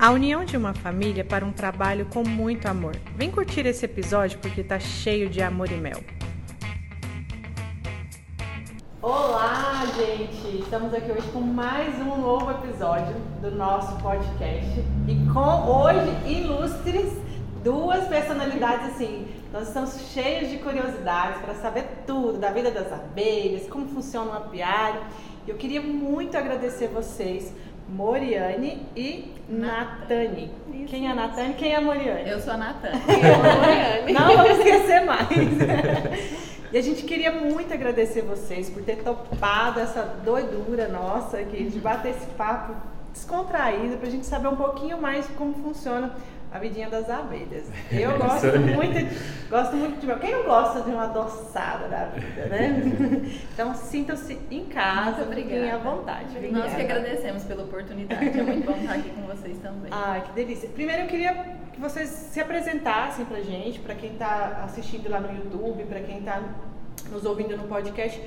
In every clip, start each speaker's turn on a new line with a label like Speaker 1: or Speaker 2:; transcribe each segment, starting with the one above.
Speaker 1: A união de uma família para um trabalho com muito amor. Vem curtir esse episódio porque tá cheio de amor e mel. Olá, gente! Estamos aqui hoje com mais um novo episódio do nosso podcast e com hoje ilustres duas personalidades assim. Nós estamos cheios de curiosidades para saber tudo da vida das abelhas, como funciona o apiário. Eu queria muito agradecer vocês Moriane e Natane. Quem é a Natane? Quem é a Moriane?
Speaker 2: Eu sou a Natane.
Speaker 1: Moriane. Não vamos esquecer mais. e a gente queria muito agradecer vocês por ter topado essa doidura nossa aqui, de bater esse papo descontraído, para a gente saber um pouquinho mais como funciona a vidinha das abelhas. Eu gosto muito, gosto muito de mel. Quem não gosta de uma adoçada da vida, né? Então sintam-se em casa, fiquem à vontade.
Speaker 2: Obrigada. Nós que agradecemos pela oportunidade. É muito bom estar aqui com vocês também.
Speaker 1: Ai, que delícia. Primeiro eu queria que vocês se apresentassem pra gente, para quem está assistindo lá no YouTube, para quem está nos ouvindo no podcast.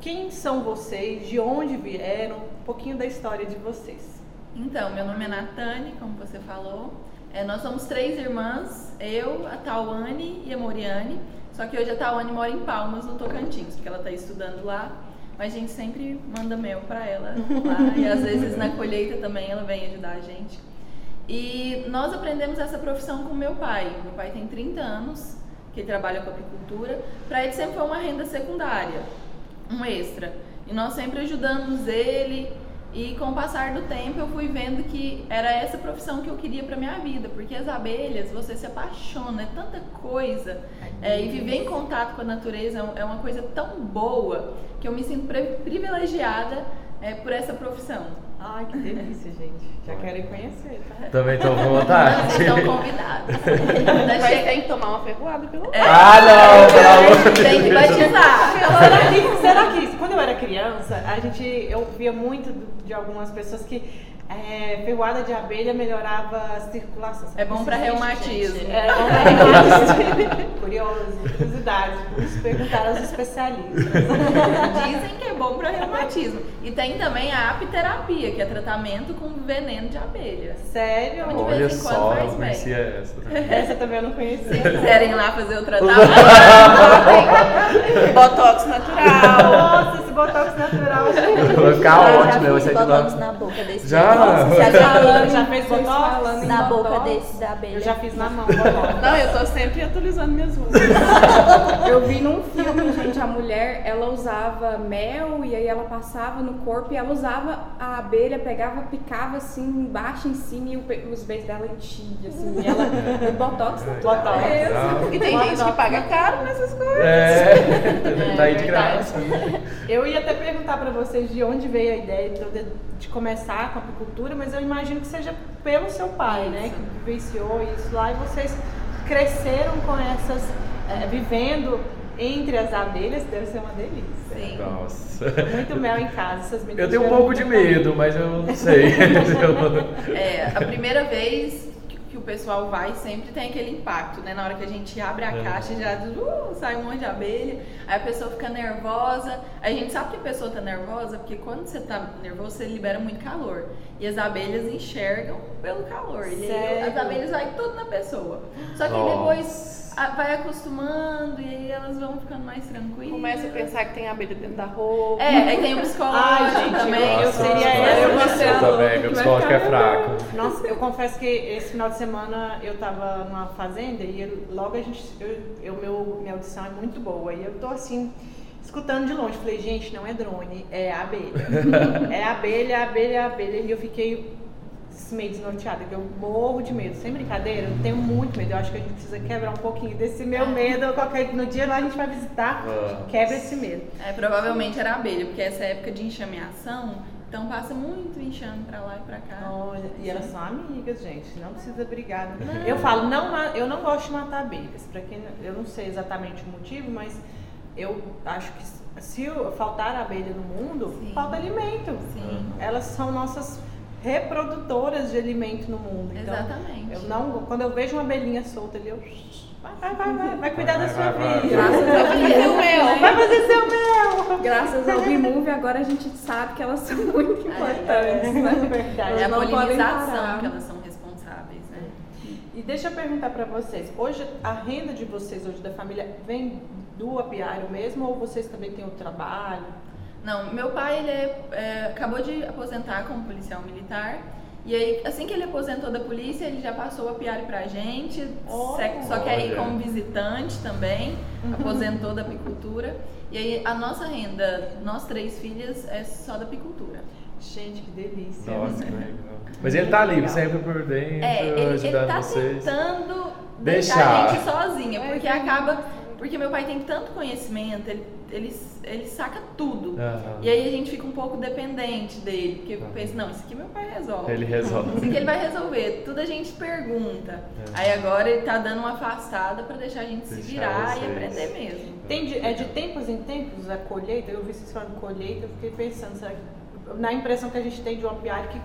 Speaker 1: Quem são vocês? De onde vieram? Um pouquinho da história de vocês.
Speaker 2: Então, meu nome é Natane, como você falou. É, nós somos três irmãs, eu, a Tawane e a Moriane. Só que hoje a Tawane mora em Palmas, no Tocantins, porque ela está estudando lá. Mas a gente sempre manda mel para ela lá. e às vezes na colheita também ela vem ajudar a gente. E nós aprendemos essa profissão com meu pai. Meu pai tem 30 anos que ele trabalha com apicultura. Para ele sempre foi uma renda secundária, um extra. E nós sempre ajudamos ele e com o passar do tempo eu fui vendo que era essa profissão que eu queria para minha vida, porque as abelhas você se apaixona, é tanta coisa é, e viver em contato com a natureza é uma coisa tão boa que eu me sinto privilegiada é, por essa profissão.
Speaker 1: Ai, que delícia, gente. Já querem conhecer, tá?
Speaker 3: Também estou com vontade.
Speaker 2: Vocês estão convidados.
Speaker 4: Mas tem que tomar uma ferroada pelo
Speaker 3: é, Ah, não, pelo amor
Speaker 2: Tem que batizar.
Speaker 1: Será que, será que quando eu era criança, a gente, eu via muito de algumas pessoas que é, ferroada de abelha melhora a circulação.
Speaker 2: É bom para reumatismo.
Speaker 1: É bom para reumatismo. Curioso, curiosidade. Por isso perguntar aos especialistas.
Speaker 2: Dizem que é bom para reumatismo. E tem também a apiterapia, que é tratamento com veneno de abelha.
Speaker 1: Sério?
Speaker 3: De Olha vez em quando só, faz não conhecia bem. essa.
Speaker 1: Essa também eu não conhecia.
Speaker 2: Se quiserem ir lá fazer o tratamento.
Speaker 4: botox natural.
Speaker 1: Nossa, esse botox natural.
Speaker 3: Vai ficar ótimo,
Speaker 5: vai sair de botox na boca desse.
Speaker 3: Já?
Speaker 1: Já, já, já fez botox?
Speaker 5: Na boca desse da abelha.
Speaker 1: Eu já fiz na mão.
Speaker 4: Não, eu tô sempre atualizando minhas rugas.
Speaker 6: eu vi num filme, gente, a mulher, ela usava mel e aí ela passava no corpo e ela usava a abelha, pegava, picava assim embaixo, em cima e os beijos dela enchiam, assim. E ela, botox
Speaker 1: Botox.
Speaker 4: E tem gente que paga caro nessas coisas.
Speaker 3: É, tá aí de graça.
Speaker 1: Eu ia até perguntar pra vocês de onde veio a ideia de, de começar com a apicultura, mas eu imagino que seja pelo seu pai, né? Que vivenciou isso lá e vocês cresceram com essas, é, vivendo entre as abelhas, deve ser uma delícia.
Speaker 2: Sim.
Speaker 3: Nossa.
Speaker 1: Muito mel em casa, essas meninas.
Speaker 3: Eu tenho um pouco de medo, mas eu não sei.
Speaker 2: é, a primeira vez pessoal vai sempre tem aquele impacto, né? Na hora que a gente abre a é. caixa já uh, sai um monte de abelha, aí a pessoa fica nervosa. A gente sabe que a pessoa tá nervosa porque quando você tá nervoso você libera muito calor e as abelhas enxergam pelo calor. E aí, as abelhas vai tudo na pessoa. Só que Nossa. depois vai acostumando e aí elas vão ficando mais tranquilas.
Speaker 4: Começa a pensar que tem abelha dentro da roupa.
Speaker 2: É, aí tem o psicológico também.
Speaker 1: eu seria essa.
Speaker 3: Eu também, meu psicológico é fraco.
Speaker 1: Nossa, eu confesso que esse final de semana eu tava numa fazenda e logo a gente. Eu, eu, meu, minha audição é muito boa. E eu tô assim escutando de longe. Falei, gente, não é drone, é abelha. é abelha, abelha, abelha. E eu fiquei meio desnorteada, que eu morro de medo. Sem brincadeira, eu tenho muito medo. Eu acho que a gente precisa quebrar um pouquinho desse meu medo. Qualquer, no dia lá a gente vai visitar, ah. quebra esse medo.
Speaker 2: É, provavelmente era abelha, porque essa época de enxameação, então passa muito enxame pra lá e pra cá.
Speaker 1: Olha, e elas são amigas, gente. Não precisa brigar. Não. Eu falo, não, eu não gosto de matar abelhas. Para quem eu não sei exatamente o motivo, mas eu acho que se faltar abelha no mundo, Sim. falta alimento.
Speaker 2: Sim.
Speaker 1: Elas são nossas reprodutoras de alimento no mundo.
Speaker 2: Então, Exatamente.
Speaker 1: Eu não, quando eu vejo uma abelhinha solta ali, eu vai, vai, vai, vai, vai cuidar
Speaker 3: vai,
Speaker 1: da sua
Speaker 3: vai,
Speaker 1: vida.
Speaker 4: Vai, fazer seu mel.
Speaker 1: Vai fazer seu mel.
Speaker 6: Graças ao Bimove, agora a gente sabe que elas são muito importantes, né?
Speaker 1: Verdade.
Speaker 2: É a polinização que elas são responsáveis, né?
Speaker 1: E deixa eu perguntar pra vocês, hoje a renda de vocês hoje da família vem do apiário mesmo ou vocês também têm o trabalho?
Speaker 2: Não, meu pai ele é, é, acabou de aposentar como policial militar. E aí, assim que ele aposentou da polícia, ele já passou o apiário pra gente,
Speaker 1: Oh,
Speaker 2: só- que aí como visitante também, aposentou da apicultura. E aí a nossa renda, nós três filhas, é só da apicultura.
Speaker 1: Gente, que delícia.
Speaker 3: Nossa, que legal. Mas ele tá ali
Speaker 1: Legal.
Speaker 3: sempre por dentro,
Speaker 2: É, ele, ele
Speaker 3: ajudando
Speaker 2: tá
Speaker 3: vocês.
Speaker 2: tentando
Speaker 3: Deixar.
Speaker 2: deixar a gente sozinha,
Speaker 6: É,
Speaker 2: porque
Speaker 6: tem-
Speaker 2: acaba. Porque meu pai tem tanto conhecimento, ele, ele, ele saca tudo.
Speaker 3: Aham.
Speaker 2: E aí a gente fica um pouco dependente dele, porque eu
Speaker 3: Aham.
Speaker 2: penso, não, isso aqui meu pai resolve.
Speaker 3: Ele resolve.
Speaker 2: Isso aqui ele vai resolver. Tudo a gente pergunta.
Speaker 3: É.
Speaker 2: Aí agora ele tá dando uma afastada pra deixar a gente se
Speaker 3: Deixar
Speaker 2: virar e
Speaker 3: vocês.
Speaker 2: aprender mesmo.
Speaker 1: Tem de, é de tempos em tempos a colheita? Eu vi vocês falando colheita, eu fiquei pensando, será que, na impressão que a gente tem de um apiário que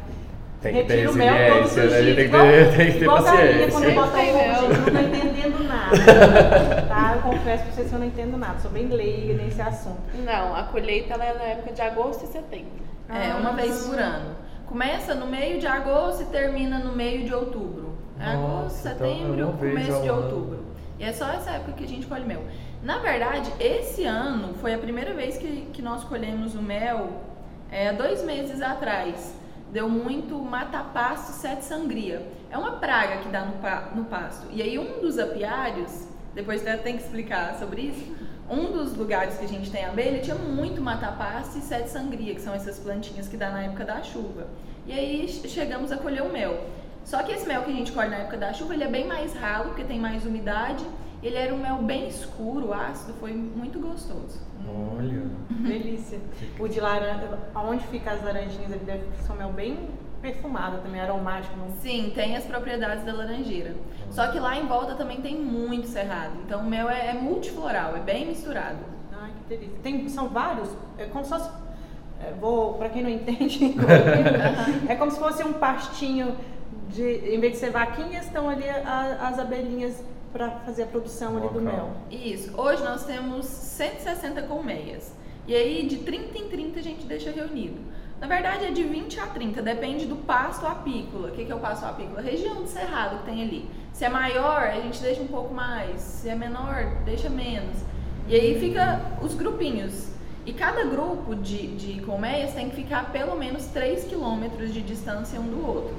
Speaker 3: Tem que ter
Speaker 1: retira o mel todos os
Speaker 3: resiliência, né?
Speaker 1: dias.
Speaker 3: Ele tem que
Speaker 1: igual,
Speaker 3: ter, tem que ter paciência.
Speaker 1: quando bota
Speaker 4: mel.
Speaker 1: gente, não tô entendendo nada. tá? Eu confesso pra vocês que eu não entendo nada, sou bem leiga nesse assunto.
Speaker 4: Não, a colheita ela é na época de agosto e setembro.
Speaker 2: É, uma vez por ano. Começa no meio de agosto e termina no meio de outubro. É
Speaker 3: Nossa,
Speaker 2: agosto,
Speaker 3: então
Speaker 2: setembro,
Speaker 3: vez
Speaker 2: começo de outubro. E é só essa época que a gente colhe mel. Na verdade, esse ano foi a primeira vez que, que nós colhemos o mel, é, dois meses atrás. Deu muito mata-pasto sete sangria. É uma praga que dá no, pa- no pasto. E aí um dos apiários, depois até tem que explicar sobre isso, um dos lugares que a gente tem abelha tinha muito mata-pasto e sete sangria, que são essas plantinhas que dá na época da chuva. E aí che- chegamos a colher o mel. Só que esse mel que a gente colhe na época da chuva, ele é bem mais ralo, porque tem mais umidade. Ele era um mel bem escuro, ácido, foi muito gostoso.
Speaker 3: Olha.
Speaker 1: Delícia. O de laranja, aonde fica as laranjinhas, ele deve ser um mel bem perfumado também, aromático. Não...
Speaker 2: Sim, tem as propriedades da laranjeira. Só que lá em volta também tem muito cerrado. Então o mel é, é multifloral, é bem misturado.
Speaker 1: Ai, que delícia. Tem, são vários, é como se fosse, é, vou, pra quem não entende, é como se fosse um pastinho de, em vez de ser vaquinhas, estão ali a- as abelhinhas para fazer a produção ali do mel.
Speaker 2: Isso. Hoje nós temos 160 colmeias. E aí, de 30 em 30 a gente deixa reunido. Na verdade, é de 20 a 30, depende do pasto apícola. O que, que é o pasto apícola? A região do cerrado que tem ali. Se é maior, a gente deixa um pouco mais. Se é menor, deixa menos. E aí fica os grupinhos. E cada grupo de, de colmeias tem que ficar a pelo menos 3 quilômetros de distância um do outro.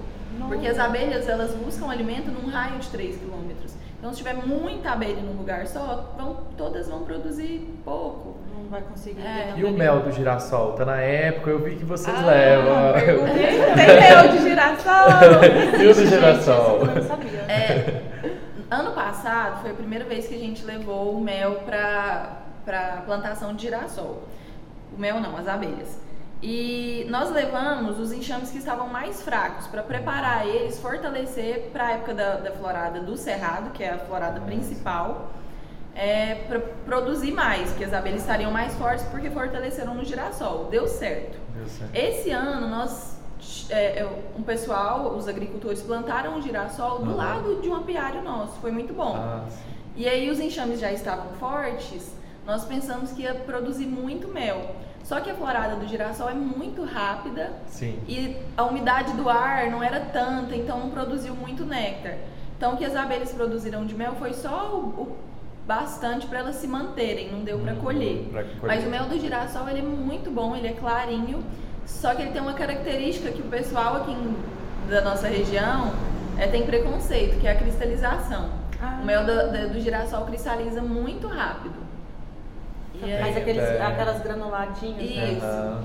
Speaker 2: Porque as abelhas, elas buscam alimento num raio de 3 quilômetros. Então, se tiver muita abelha num lugar só, vão, todas vão produzir pouco.
Speaker 1: Não vai conseguir.
Speaker 2: É.
Speaker 3: E o mel do girassol? Tá na época, eu vi que vocês
Speaker 4: Ah,
Speaker 3: levam.
Speaker 4: perguntei. Tem mel de girassol.
Speaker 3: E o do
Speaker 1: Gente,
Speaker 3: girassol?
Speaker 1: essa eu não sabia.
Speaker 2: É, ano passado foi a primeira vez que a gente levou o mel para para plantação de girassol. O mel não, as abelhas. E nós levamos os enxames que estavam mais fracos para preparar eles, fortalecer para a época da, da florada do cerrado, que é a florada principal, é, para produzir mais, porque as abelhas estariam mais fortes porque fortaleceram no girassol. Deu certo.
Speaker 3: Deu certo.
Speaker 2: Esse ano nós é, é, um pessoal, os agricultores plantaram um girassol do lado de um apiário nosso, foi muito bom.
Speaker 3: Ah.
Speaker 2: E aí os enxames já estavam fortes, nós pensamos que ia produzir muito mel. Só que a florada do girassol é muito rápida
Speaker 3: Sim.
Speaker 2: e a umidade do ar não era tanta, então não produziu muito néctar. Então o que as abelhas produziram de mel foi só o, o bastante para elas se manterem, não deu para
Speaker 3: Hum,
Speaker 2: colher.
Speaker 3: colher.
Speaker 2: Mas o mel do girassol ele é muito bom, ele é clarinho, só que ele tem uma característica que o pessoal aqui em- da nossa região é, tem preconceito, que é a cristalização.
Speaker 1: Ah.
Speaker 2: O mel do, do- do girassol cristaliza muito rápido.
Speaker 3: É,
Speaker 1: Mas
Speaker 2: aí,
Speaker 1: aqueles,
Speaker 3: é.
Speaker 1: aquelas granuladinhas, né?
Speaker 2: Isso.
Speaker 3: Aham.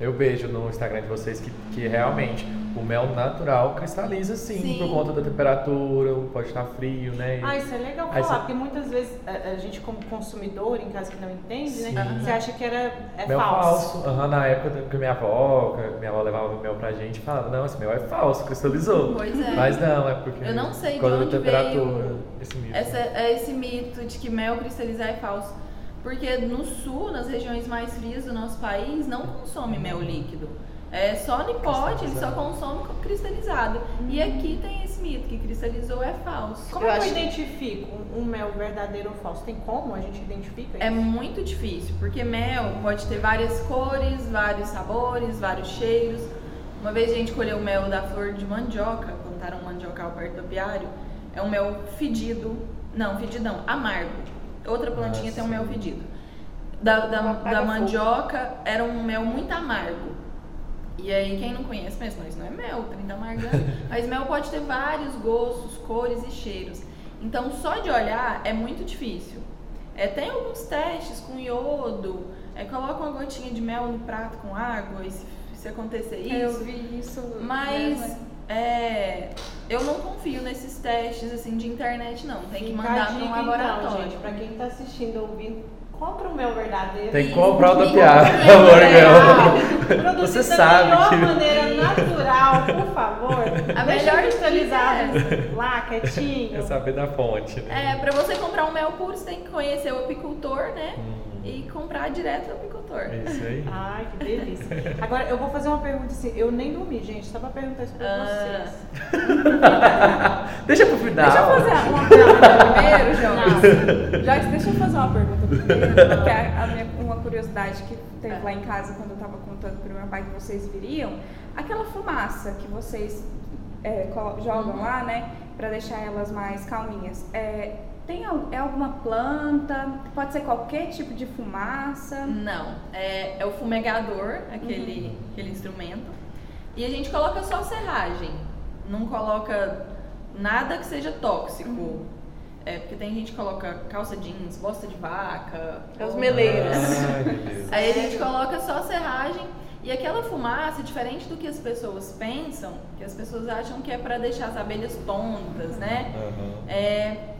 Speaker 3: Eu vejo no Instagram de vocês que, que realmente o mel natural cristaliza sim,
Speaker 2: Sim.
Speaker 3: por conta da temperatura, pode estar frio, né?
Speaker 1: Ah, isso é legal
Speaker 3: Aí
Speaker 1: falar,
Speaker 3: você-
Speaker 1: porque muitas vezes a, a gente como consumidor, em casa que não entende, né?
Speaker 3: Sim.
Speaker 1: Você acha que era, é
Speaker 3: mel
Speaker 1: falso.
Speaker 3: falso. Aham, na época que minha avó, que minha avó levava mel pra gente, falava, não, esse mel é falso, cristalizou.
Speaker 2: Pois é.
Speaker 3: Mas não, é porque
Speaker 2: Eu não sei
Speaker 3: por causa
Speaker 2: onde
Speaker 3: da temperatura,
Speaker 2: veio
Speaker 3: esse mito.
Speaker 2: essa, é esse mito de que mel cristalizar é falso. Porque no sul, nas regiões mais frias do nosso país, não consome mel líquido. É só no pote, ele só consome cristalizado. E aqui tem esse mito que cristalizou é falso.
Speaker 1: Como
Speaker 4: Eu
Speaker 1: eu, identifico um mel verdadeiro ou falso? Tem como a gente identifica
Speaker 2: É
Speaker 1: isso?
Speaker 2: muito difícil, porque mel pode ter várias cores, vários sabores, vários cheiros. Uma vez a gente colheu mel da flor de mandioca, plantaram um mandiocal perto do apiário. É um mel fedido, não, fedido não, amargo. Outra plantinha
Speaker 3: Ah,
Speaker 2: tem um mel fedido. Da, da, da
Speaker 4: fogo.
Speaker 2: mandioca era um mel muito amargo. E aí, quem não conhece, pensa, não, isso não é mel, tá amargando. Mas mel pode ter vários gostos, cores e cheiros. Então, só de olhar é muito difícil. É, tem alguns testes com iodo, é, coloca uma gotinha de mel no prato com água e se, se acontecer isso.
Speaker 6: Eu vi isso.
Speaker 2: Mas
Speaker 6: né,
Speaker 2: é, eu não confio nesses testes assim de internet, não. Tem que mandar
Speaker 1: a
Speaker 2: para um
Speaker 1: dica,
Speaker 2: laboratório.
Speaker 1: Então, gente, pra quem tá assistindo, ouvindo, compra o mel verdadeiro.
Speaker 3: Tem que comprar o da piada, amor, meu. Você
Speaker 1: da
Speaker 3: sabe
Speaker 1: melhor
Speaker 3: que-
Speaker 1: maneira natural, por favor.
Speaker 2: A melhor
Speaker 1: cristalizado lá, quietinho.
Speaker 3: Quer saber da fonte. né?
Speaker 2: É, pra você comprar um mel puro, você tem que conhecer o apicultor, né?
Speaker 3: Hum,
Speaker 2: E comprar direto do apicultor.
Speaker 3: é isso aí.
Speaker 1: Ai, que delícia. Agora, eu vou fazer uma pergunta assim. Eu nem dormi, gente, só pra perguntar isso pra
Speaker 2: Ah.
Speaker 1: vocês.
Speaker 3: Deixa pro final.
Speaker 6: Deixa eu fazer uma pergunta primeiro, Joyce. Joyce, deixa eu fazer uma pergunta primeiro, porque a, a minha, uma curiosidade que teve lá em casa quando eu tava contando pro meu pai que vocês viriam, aquela fumaça que vocês é, jogam lá, né, pra deixar elas mais calminhas, é, tem, é alguma planta? Pode ser qualquer tipo de fumaça?
Speaker 2: Não, é, é o fumegador, aquele, aquele instrumento. E a gente coloca só serragem. Não coloca nada que seja tóxico. É, porque tem gente que coloca calça jeans, bosta de vaca.
Speaker 4: É os meleiros.
Speaker 3: Deus.
Speaker 2: Aí a gente coloca só serragem e aquela fumaça, diferente do que as pessoas pensam, que as pessoas acham que é para deixar as abelhas tontas, né?
Speaker 3: Aham.
Speaker 2: É,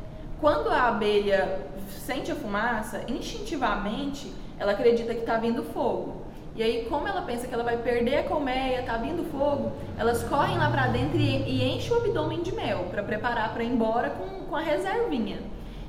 Speaker 2: quando a abelha sente a fumaça, instintivamente ela acredita que está vindo fogo. E aí, como ela pensa que ela vai perder a colmeia, tá vindo fogo, elas correm lá pra dentro e, e enchem o abdômen de mel para preparar para ir embora com, com a reservinha.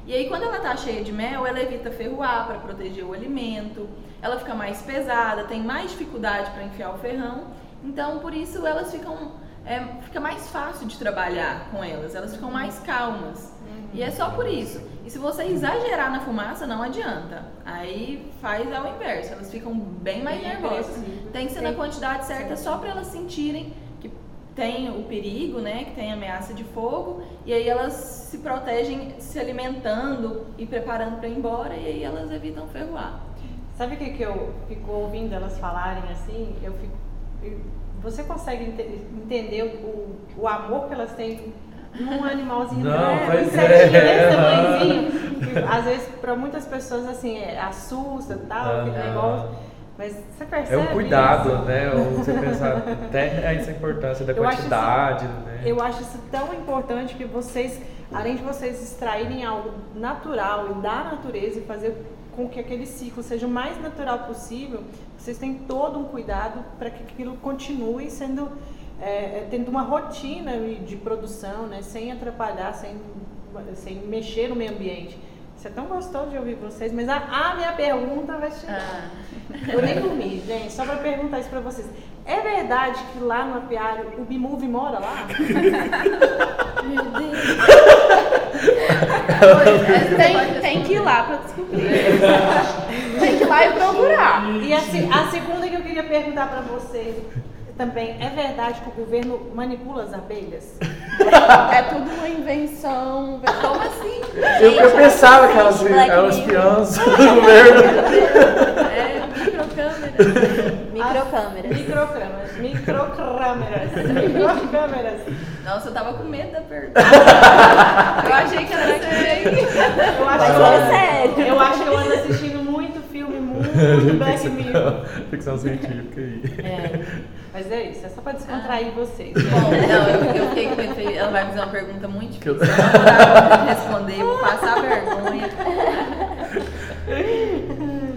Speaker 2: E aí, quando ela tá cheia de mel, ela evita ferroar para proteger o alimento, ela fica mais pesada, tem mais dificuldade para enfiar o ferrão. Então, por isso, elas ficam. é, fica mais fácil de trabalhar com elas, elas ficam mais calmas. E é só por isso. E se você exagerar na fumaça, não adianta. Aí faz ao inverso, elas ficam bem mais
Speaker 1: Bem
Speaker 2: nervosas. Tem que ser na quantidade certa só para elas sentirem que tem o perigo, né? Que tem ameaça de fogo. E aí elas se protegem se alimentando e preparando para ir embora. E aí elas evitam ferroar.
Speaker 1: Sabe o que, que eu fico ouvindo elas falarem assim? Eu fico. Você consegue ente- entender o, o amor que elas têm num animalzinho
Speaker 3: Não,
Speaker 1: né?
Speaker 3: pois
Speaker 1: um insetinho
Speaker 3: é.
Speaker 1: desse tamanhozinho, que às vezes para muitas pessoas assim é, assusta e tal, aquele negócio. Mas você
Speaker 3: É
Speaker 1: percebe.
Speaker 3: um cuidado,
Speaker 1: isso?
Speaker 3: né? Ou você pensar até essa importância da
Speaker 1: Eu
Speaker 3: quantidade, né?
Speaker 1: Eu acho isso tão importante que vocês, além de vocês extraírem algo natural e da natureza e fazer com que aquele ciclo seja o mais natural possível, vocês têm todo um cuidado para que aquilo continue sendo, é, é, tendo uma rotina de produção, né, sem atrapalhar, sem, sem mexer no meio ambiente. Isso é tão gostoso de ouvir vocês, mas a, a minha pergunta vai chegar.
Speaker 2: Ah,
Speaker 1: Eu nem dormi, gente, só para perguntar isso para vocês. É verdade que lá no apiário o Bimove mora lá?
Speaker 4: Tem, tem que ir lá pra descobrir. tem que ir lá e procurar.
Speaker 1: E a, a segunda que eu queria perguntar para vocês também, é verdade que o governo manipula as abelhas?
Speaker 4: É tudo uma invenção.
Speaker 2: como assim?
Speaker 3: Eu, eu pensava que elas eram espiãs do governo.
Speaker 2: É microcâmera.
Speaker 5: Microcâmeras.
Speaker 1: Microcâmeras, microcâmeras, microcâmeras.
Speaker 2: Nossa, eu tava com medo da pergunta. Eu achei que era sério.
Speaker 1: Eu acho,
Speaker 5: Mas
Speaker 1: que eu
Speaker 5: é sério.
Speaker 1: eu acho que eu ando assistindo muito Black Mirror.
Speaker 3: ficção, científica aí.
Speaker 1: É, mas é isso, é só para descontrair vocês.
Speaker 2: Bom, não, eu, eu fiquei com medo. falei, Ela vai fazer uma pergunta muito difícil. Eu vou responder, vou passar vergonha.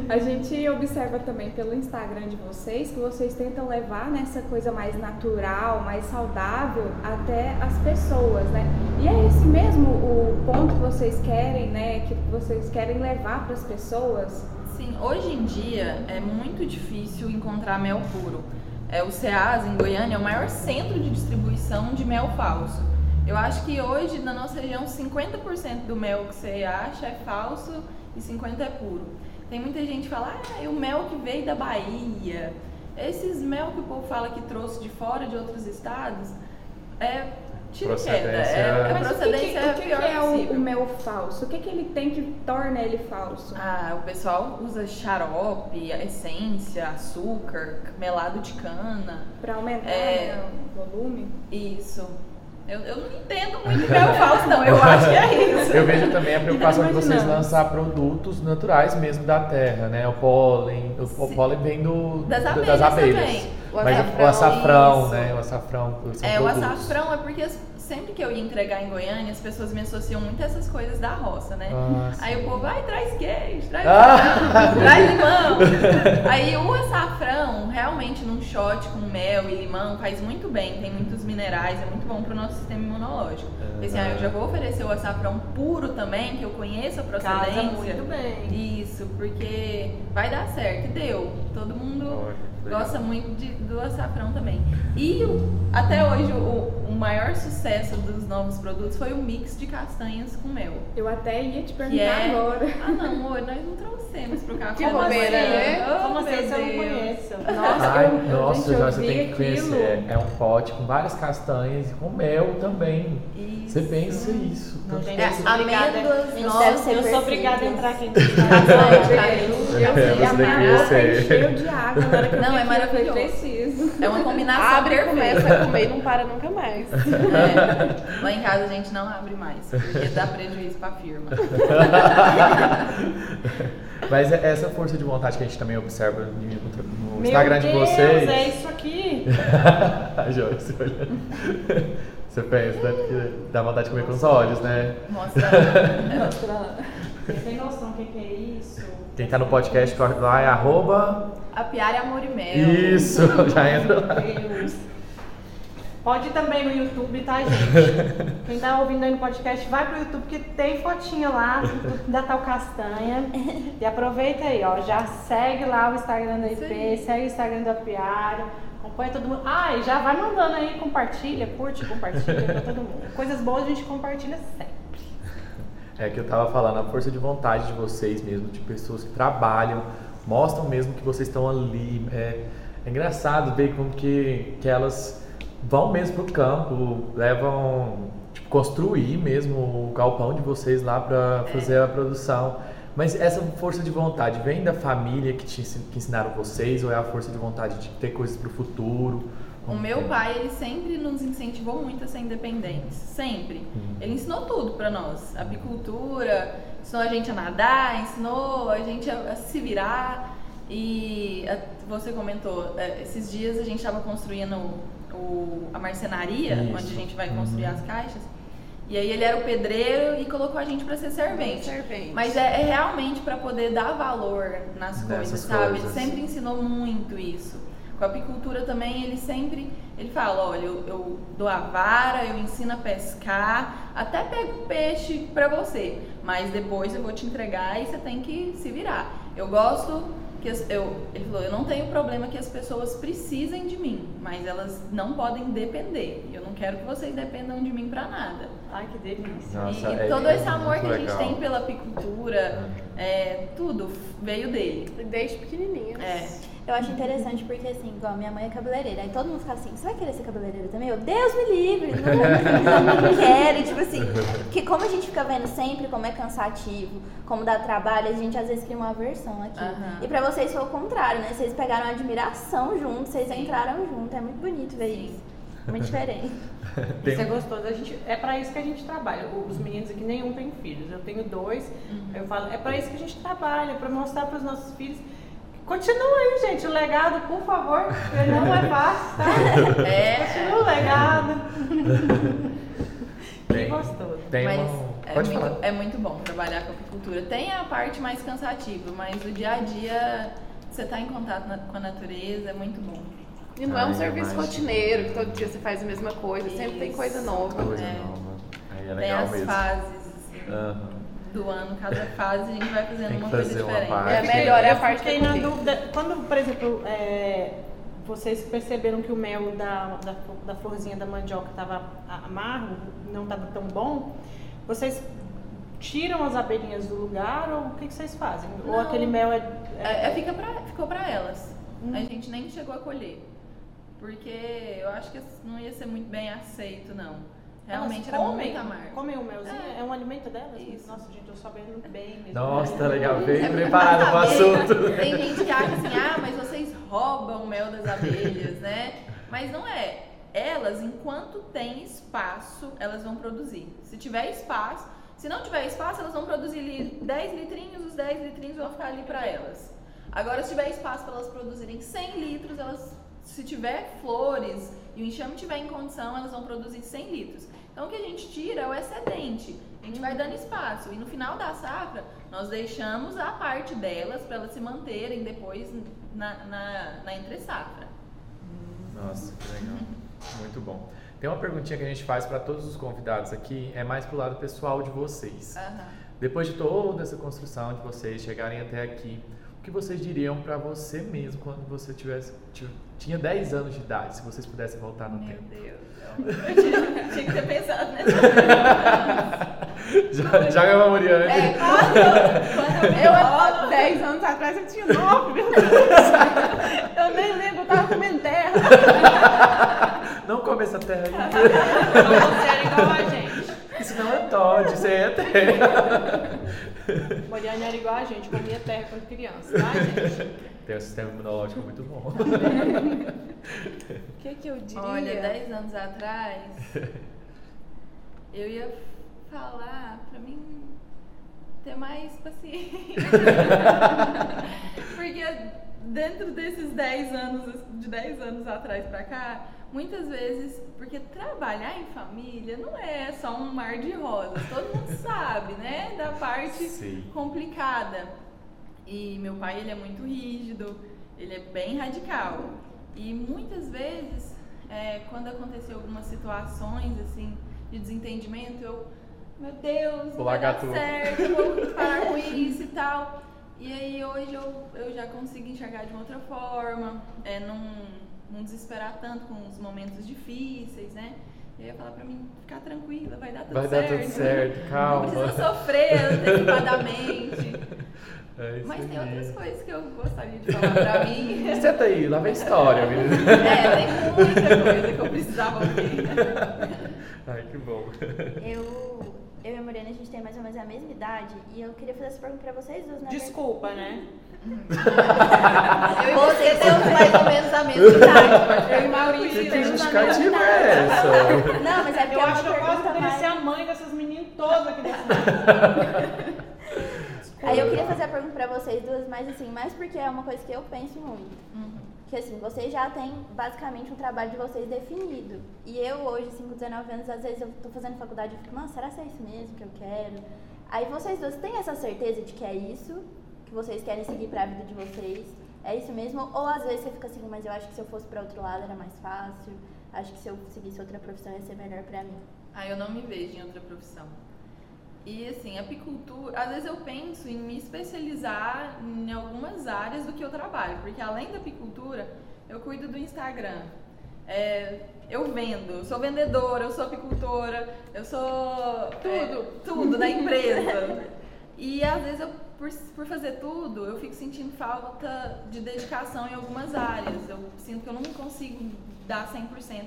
Speaker 6: A gente observa também pelo Instagram de vocês que vocês tentam levar nessa coisa mais natural, mais saudável até as pessoas, né? E é esse mesmo o ponto que vocês querem, né? Que vocês querem levar para as pessoas?
Speaker 2: Sim, hoje em dia é muito difícil encontrar mel puro. É, o Ceasa, em Goiânia, é o maior centro de distribuição de mel falso. Eu acho que hoje, na nossa região, 50% do mel que você acha é falso e 50% é puro. Tem muita gente que fala, ah, é o mel que veio da Bahia. Esses mel que o povo fala que trouxe de fora de outros estados, é tira queda.
Speaker 3: Procedência-
Speaker 2: É, a
Speaker 3: Mas
Speaker 6: Mas o que,
Speaker 2: procedência
Speaker 6: que,
Speaker 2: é
Speaker 6: o que, é o, o mel falso? O que, que ele tem que torna ele falso?
Speaker 2: Ah, o pessoal usa xarope, essência, açúcar, melado de cana.
Speaker 6: Pra aumentar
Speaker 2: É.
Speaker 6: né, o volume?
Speaker 2: Isso. Eu, eu não entendo muito mel falso, não. Eu acho que é isso.
Speaker 3: Eu vejo também a preocupação de vocês lançar produtos naturais mesmo da terra, né? O pólen, o, o pólen vem do,
Speaker 2: Das abelhas também.
Speaker 4: O
Speaker 3: Mas
Speaker 4: açafrão,
Speaker 3: o açafrão,
Speaker 2: isso.
Speaker 3: né? O açafrão.
Speaker 2: É, o
Speaker 3: produtos.
Speaker 2: açafrão é porque as- sempre que eu ia entregar em Goiânia, as pessoas me associam muito a essas coisas da roça, né?
Speaker 3: Ah, sim.
Speaker 2: Aí o povo, ai, traz queijo, traz
Speaker 3: Ah!
Speaker 2: açafrão, traz limão. Aí o açafrão, realmente, num shot com mel e limão, faz muito bem, tem muitos minerais, é muito bom pro nosso sistema imunológico. Falei assim, ah, eu já vou oferecer o açafrão puro também, que eu conheço a
Speaker 1: Casa
Speaker 2: procedência.
Speaker 1: muito bem.
Speaker 2: Isso, porque vai dar certo. E deu. Todo mundo Gosta muito de- do açafrão também. E o- até hoje o, o maior sucesso dos novos produtos foi o mix de castanhas com mel.
Speaker 6: Eu até ia te perguntar
Speaker 2: é.
Speaker 6: agora.
Speaker 2: Ah não, hoje nós não trouxemos pro café.
Speaker 4: Que
Speaker 2: da
Speaker 4: bobeira, né?
Speaker 2: Oh,
Speaker 1: Como assim?
Speaker 2: meu
Speaker 1: Isso eu não conheço.
Speaker 6: Nossa,
Speaker 3: Ai,
Speaker 6: eu,
Speaker 3: nossa,
Speaker 6: gente,
Speaker 3: Jorge, você tem que
Speaker 6: aquilo.
Speaker 3: conhecer. É um pote com várias castanhas e com mel também.
Speaker 2: Isso.
Speaker 3: Você pensa isso.
Speaker 1: Não, gente,
Speaker 2: É,
Speaker 1: eu sou obrigada-
Speaker 2: amêndoas,
Speaker 5: ser
Speaker 1: Eu sou obrigada a entrar aqui no
Speaker 6: Eu,
Speaker 3: É,
Speaker 6: vi,
Speaker 3: você
Speaker 6: a
Speaker 3: ser.
Speaker 6: encheu de água na hora que
Speaker 2: Não, é
Speaker 6: aquilo,
Speaker 2: maravilhoso.
Speaker 6: preciso.
Speaker 2: É uma combinação
Speaker 4: Abre e
Speaker 2: perfeita.
Speaker 4: começa a comer e não para nunca mais.
Speaker 2: É. Lá em casa a gente não abre mais, porque dá prejuízo pra firma.
Speaker 3: Mas é essa força de vontade que a gente também observa no,
Speaker 1: Meu
Speaker 3: Instagram de
Speaker 1: Deus,
Speaker 3: vocês.
Speaker 1: é isso aqui.
Speaker 3: A Joyce olhando. Você pensa, né? Porque dá vontade de comer com os olhos, né?
Speaker 2: Mostra.
Speaker 1: Você tem noção do que, que é isso?
Speaker 3: Quem tá no podcast lá é arroba.
Speaker 2: A piara amor e mel.
Speaker 3: Isso, já entra lá.
Speaker 1: Deus. Pode ir também no YouTube, tá, gente? Quem tá ouvindo aí no podcast, vai pro YouTube, que tem fotinha lá da tal castanha. E aproveita aí, ó. Já segue lá o Instagram da IP, segue o Instagram da Piara. Acompanha todo mundo. Ah, e já vai mandando aí, compartilha, curte, compartilha pra todo mundo. Coisas boas a gente compartilha sempre.
Speaker 3: É que eu tava falando, a força de vontade de vocês mesmo, de pessoas que trabalham, mostram mesmo que vocês estão ali. É, é engraçado ver como que, que elas vão mesmo pro campo, levam, tipo, construir mesmo o galpão de vocês lá para fazer a produção. Mas essa força de vontade vem da família que, te, que ensinaram vocês ou é a força de vontade de ter coisas pro futuro?
Speaker 2: O meu
Speaker 3: é?
Speaker 2: pai, ele sempre nos incentivou muito a ser independentes. Sempre.
Speaker 3: Uhum.
Speaker 2: Ele ensinou tudo pra nós. Apicultura, ensinou a gente a nadar, ensinou a gente a, a se virar. E a- você comentou, é, esses dias a gente estava construindo o- a marcenaria,
Speaker 3: Isso.
Speaker 2: onde a gente vai construir
Speaker 3: Uhum.
Speaker 2: as caixas. E aí ele era o pedreiro e colocou a gente pra ser servente.
Speaker 4: Servente.
Speaker 2: Mas é, é realmente para poder dar valor nas
Speaker 3: Nessas
Speaker 2: coisas, sabe? Ele
Speaker 3: coisas.
Speaker 2: sempre ensinou muito isso. Com a apicultura também, ele sempre ele fala, olha, eu, eu dou a vara, eu ensino a pescar, até pego peixe para você, mas depois eu vou te entregar e você tem que se virar. Eu gosto que as- eu, ele falou, eu não tenho problema que as pessoas precisem de mim, mas elas não podem depender. Eu não quero que vocês dependam de mim para nada.
Speaker 1: Ai, que delícia.
Speaker 3: Nossa,
Speaker 2: e
Speaker 3: é
Speaker 2: todo esse
Speaker 3: muito
Speaker 2: amor que a gente
Speaker 3: legal.
Speaker 2: tem pela apicultura, é, tudo veio dele.
Speaker 4: Desde pequenininha.
Speaker 2: É.
Speaker 5: Eu acho interessante porque, assim, igual minha mãe é cabeleireira, aí todo mundo fica assim, você vai querer ser cabeleireira também? Eu, Deus me livre, não, não quero, e, tipo assim, porque como a gente fica vendo sempre como é cansativo, como dá trabalho, a gente às vezes cria uma aversão aqui.
Speaker 2: Aham.
Speaker 5: E pra vocês foi o contrário, né? Vocês pegaram admiração juntos, vocês entraram juntos, é muito bonito ver isso. Muito diferente.
Speaker 3: Tem
Speaker 1: Isso é gostoso. A gente, é pra isso que a gente trabalha. Os meninos aqui, nenhum tem filhos. Eu tenho dois. Eu falo, é pra isso que a gente trabalha, pra mostrar pros nossos filhos. Continua aí, gente, o legado, por favor. Porque não é fácil, tá?
Speaker 2: É,
Speaker 1: Continua o legado. que
Speaker 3: Tem-
Speaker 1: gostoso.
Speaker 3: Tem
Speaker 2: mas
Speaker 3: uma...
Speaker 2: é,
Speaker 3: Pode
Speaker 2: muito,
Speaker 3: falar.
Speaker 2: é muito bom trabalhar com apicultura. Tem a parte mais cansativa, mas o dia a dia, você tá em contato na- com a natureza, é muito bom.
Speaker 4: E não é um serviço
Speaker 3: imagino.
Speaker 4: rotineiro, que todo dia você faz a mesma coisa, sempre tem coisa
Speaker 2: Isso.
Speaker 4: nova.
Speaker 3: Coisa
Speaker 2: É.
Speaker 3: nova. Aí é
Speaker 2: Tem
Speaker 3: legal
Speaker 2: as
Speaker 3: mesmo.
Speaker 2: fases assim,
Speaker 3: Aham.
Speaker 2: Do ano, cada fase a gente vai fazendo
Speaker 3: que
Speaker 2: uma coisa
Speaker 3: uma
Speaker 2: diferente.
Speaker 3: parte.
Speaker 4: É melhor é a parte
Speaker 1: Fiquei
Speaker 4: da
Speaker 1: na dúvida, quando, por exemplo, é, vocês perceberam que o mel da, da, da florzinha da mandioca estava amargo, não estava tão bom, vocês tiram as abelhinhas do lugar ou o que, que vocês fazem? Ou
Speaker 2: Não.
Speaker 1: aquele mel é.
Speaker 2: É, é, fica pra, ficou pra elas.
Speaker 1: Hum.
Speaker 2: A gente nem chegou a colher. Porque eu acho que não ia ser muito bem aceito, não. Realmente era
Speaker 1: Elas comem,
Speaker 2: muito amargo.
Speaker 1: Comem o melzinho? É,
Speaker 2: É.
Speaker 1: um alimento delas?
Speaker 2: Isso.
Speaker 1: Nossa, gente, eu sabendo bem mesmo.
Speaker 3: Nossa, tá legal.
Speaker 2: É
Speaker 3: Bem
Speaker 2: porque
Speaker 3: preparado
Speaker 2: pra
Speaker 3: pro assunto.
Speaker 2: Tem gente que acha assim, ah, mas vocês roubam o mel das abelhas, né? Mas não é. Elas, enquanto tem espaço, elas vão produzir. Se tiver espaço, se não tiver espaço, elas vão produzir ali 10 litrinhos, os 10 litrinhos vão ficar ali pra elas. Agora, se tiver espaço para elas produzirem 100 litros, elas, se tiver flores e o enxame estiver em condição, elas vão produzir 100 litros. Então, o que a gente tira é o excedente. A gente vai dando espaço. E no final da safra, nós deixamos a parte delas para elas se manterem depois na, na, na entre safra.
Speaker 3: Nossa, que legal. Muito bom. Tem uma perguntinha que a gente faz para todos os convidados aqui, é mais pro lado pessoal de vocês. Depois de toda essa construção de vocês chegarem até aqui, que vocês diriam para você mesmo quando você tivesse ti- tinha 10 anos de idade, se vocês pudessem voltar no
Speaker 2: Meu
Speaker 3: tempo?
Speaker 2: Deus. Eu tinha, tinha que ter pensado nessa.
Speaker 3: Já, já é uma.
Speaker 2: É, quando, quando eu,
Speaker 4: Eu, há 10 anos atrás, eu tinha 9, meu Deus. Eu nem lembro, eu tava comendo terra.
Speaker 3: Não come essa terra aí.
Speaker 1: Não a gente.
Speaker 3: Isso não é Todd, isso aí é terra.
Speaker 1: Moriane era igual a gente, comia terra quando criança, tá, gente?
Speaker 3: Tem um sistema imunológico muito bom.
Speaker 4: O que que eu diria?
Speaker 2: Olha, 10 anos atrás, eu ia falar pra mim ter mais paciência. Porque dentro desses 10 anos, de 10 anos atrás pra cá, muitas vezes, porque trabalhar em família não é só um mar de rosas, todo mundo sabe, né? Da parte
Speaker 3: Sim.
Speaker 2: complicada. E meu pai, ele é muito rígido, ele é bem radical. E muitas vezes, é, quando aconteceu algumas situações, assim, de desentendimento, eu, meu Deus, não vai dar certo, vou parar com isso e tal. E aí hoje eu, eu já consigo enxergar de uma outra forma, é, não, não desesperar tanto com os momentos difíceis, né? E aí eu ia falar pra mim, ficar tranquila, vai dar tudo
Speaker 3: Vai dar
Speaker 2: certo.
Speaker 3: tudo certo, calma.
Speaker 2: Não precisa sofrer antecipadamente.
Speaker 3: É
Speaker 2: Mas tem outras coisas que eu gostaria de falar pra mim.
Speaker 3: Senta aí, lá vem a história, menina.
Speaker 2: É, tem muita coisa que eu precisava ouvir.
Speaker 3: Ai, que bom.
Speaker 5: Eu, eu e a Mariana, a gente tem mais ou menos a mesma idade e eu queria fazer essa pergunta pra vocês duas, né?
Speaker 1: Desculpa, né?
Speaker 2: Eu e você temos mais ou menos a mesma idade.
Speaker 1: Eu e Maurício
Speaker 3: Que, justificativa é essa?
Speaker 5: Não, mas é porque
Speaker 1: Eu
Speaker 5: é
Speaker 1: acho que eu posso
Speaker 5: mais...
Speaker 1: ser a mãe dessas meninas todas aqui desse mundo.
Speaker 5: Aí eu queria fazer a pergunta pra vocês duas, mas assim, mais porque é uma coisa que eu penso muito. Que assim, vocês já têm basicamente um trabalho de vocês definido. E eu hoje, assim, com 19 anos, às vezes eu tô fazendo faculdade e fico, mano, será que é isso mesmo que eu quero? Aí vocês duas têm essa certeza de que é isso, que vocês querem seguir pra vida de vocês? É isso mesmo? Ou às vezes você fica assim, mas eu acho que se eu fosse pra outro lado era mais fácil, acho que se eu seguisse outra profissão ia ser melhor pra mim.
Speaker 2: Ah, eu não me vejo em outra profissão. E assim, apicultura, às vezes eu penso em me especializar em algumas áreas do que eu trabalho, porque além da apicultura, eu cuido do Instagram. É, eu vendo, eu sou vendedora, eu sou apicultora, eu sou tudo, tudo da empresa. E às vezes eu, por, por fazer tudo, eu fico sentindo falta de dedicação em algumas áreas. Eu sinto que eu não consigo dar 100%.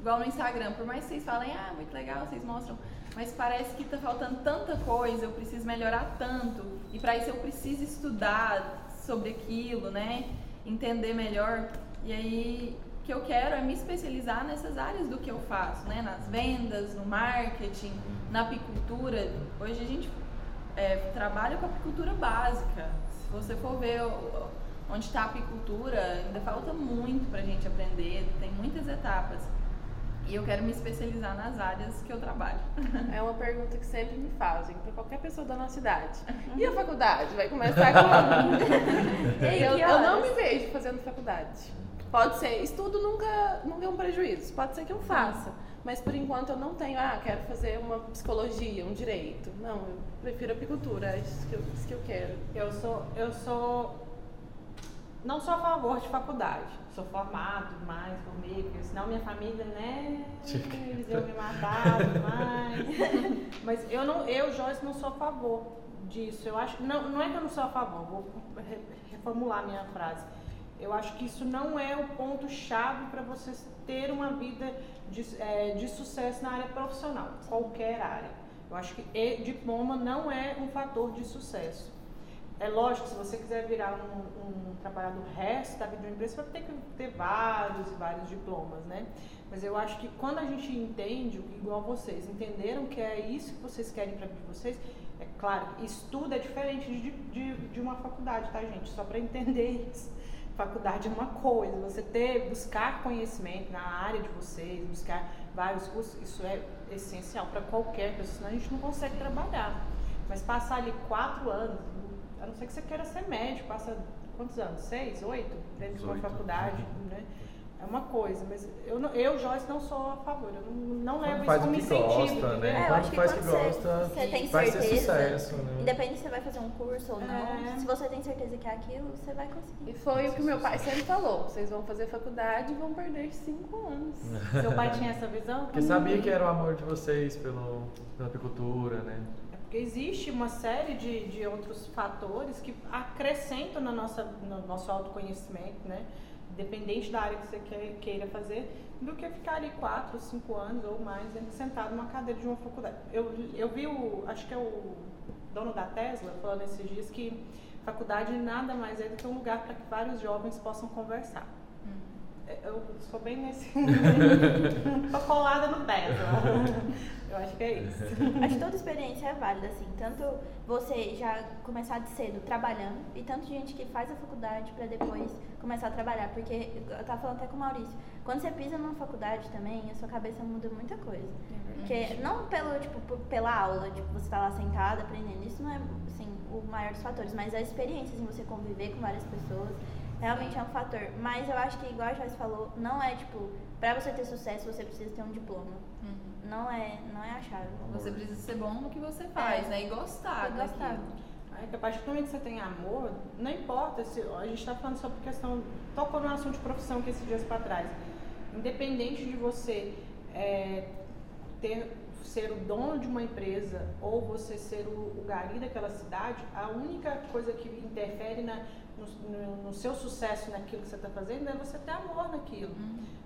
Speaker 2: Igual no Instagram, por mais que vocês falem, ah, muito legal, vocês mostram, mas parece que tá faltando tanta coisa, eu preciso melhorar tanto, e para isso eu preciso estudar sobre aquilo, né? Entender melhor. E aí, o que eu quero é me especializar nessas áreas do que eu faço, né? Nas vendas, no marketing, na apicultura. Hoje a gente é, trabalha com apicultura básica. Se você for ver onde está a apicultura, ainda falta muito para a gente aprender, tem muitas etapas. E eu quero me especializar nas áreas que eu trabalho.
Speaker 4: É uma pergunta que sempre me fazem, pra qualquer pessoa da nossa idade. E a faculdade? Vai começar quando? Eu, eu não me vejo fazendo faculdade. Pode ser, estudo nunca, nunca é um prejuízo, pode ser que eu faça. Mas por enquanto eu não tenho, ah, quero fazer uma psicologia, um direito. Não, eu prefiro apicultura, é isso que eu, isso que eu quero.
Speaker 1: Eu sou, eu sou não sou a favor de faculdade. Sou formado, mais, formei, porque senão minha família, né, eles iam me matar, mais. Mas eu, não, eu, Joyce, não sou a favor disso. Eu acho, não, não é que eu não sou a favor, vou re- reformular a minha frase. Eu acho que isso não é o ponto-chave para você ter uma vida de, é, de sucesso na área profissional, qualquer área. Eu acho que diploma não é um fator de sucesso. É lógico, se você quiser virar um, um trabalhador resto da vida de uma empresa, você vai ter que ter vários e vários diplomas, né? Mas eu acho que quando a gente entende, igual vocês, entenderam que é isso que vocês querem para vocês, é claro, estudo é diferente de, de, de uma faculdade, tá, gente? Só para entender isso. Faculdade é uma coisa, você ter, buscar conhecimento na área de vocês, buscar vários cursos, isso é essencial para qualquer pessoa, senão a gente não consegue trabalhar. Mas passar ali quatro anos, a não ser que você queira ser médico, passa quantos anos? Seis, oito? Dentro de uma faculdade, né? É uma coisa, mas eu, eu Joyce, não sou a favor, eu não, não levo
Speaker 3: faz
Speaker 1: isso como
Speaker 3: que
Speaker 1: incentivo,
Speaker 3: gosta, né?
Speaker 5: É, eu acho que
Speaker 3: faz
Speaker 5: quando
Speaker 3: que
Speaker 5: você,
Speaker 3: gosta,
Speaker 5: você tem
Speaker 3: vai ser
Speaker 5: certeza,
Speaker 3: sucesso, né?
Speaker 5: independente se você vai fazer um curso ou não,
Speaker 1: É.
Speaker 5: se você tem certeza que é aquilo, você vai
Speaker 4: E
Speaker 5: conseguir.
Speaker 4: foi o que meu pai sempre falou: vocês vão fazer faculdade e vão perder cinco anos.
Speaker 1: Seu pai tinha essa visão?
Speaker 3: Porque sabia que era o amor de vocês pelo, pela apicultura, né?
Speaker 1: É porque existe uma série de, de outros fatores que acrescentam na nossa, no nosso autoconhecimento, né? Independente da área que você quer- queira fazer, do que ficar ali quatro, cinco anos ou mais sentado numa cadeira de uma faculdade. Eu, eu vi o, acho que é o dono da Tesla falando esses dias que faculdade nada mais é do que um lugar para que vários jovens possam conversar. É, Eu sou bem nesse. Tô colada no Tesla. Eu acho que é isso.
Speaker 5: Acho que toda experiência é válida, assim. Tanto você já começar de cedo trabalhando, e tanto gente que faz a faculdade pra depois começar a trabalhar. Porque eu tava falando até com o Maurício, quando você pisa numa faculdade também, a sua cabeça muda muita coisa. Porque não pelo, tipo, pela aula, tipo, você tá lá sentado aprendendo, isso não é assim, o maior dos fatores, mas a experiência em você conviver com várias pessoas realmente é um fator. Mas eu acho que, igual a Joyce falou, não é tipo, pra você ter sucesso você precisa ter um diploma. Não é, não é a chave.
Speaker 2: Você precisa ser bom no que você faz,
Speaker 5: É.
Speaker 2: né? E gostar
Speaker 5: E gostar.
Speaker 1: Aí, que a partir do momento que você tem amor, não importa se. A gente está falando sobre questão. Tocou no assunto de profissão que esses dias para trás. Independente de você é, ter, ser o dono de uma empresa ou você ser o, o gari daquela cidade, a única coisa que interfere na, no, no- seu sucesso naquilo que você está fazendo é você ter amor naquilo.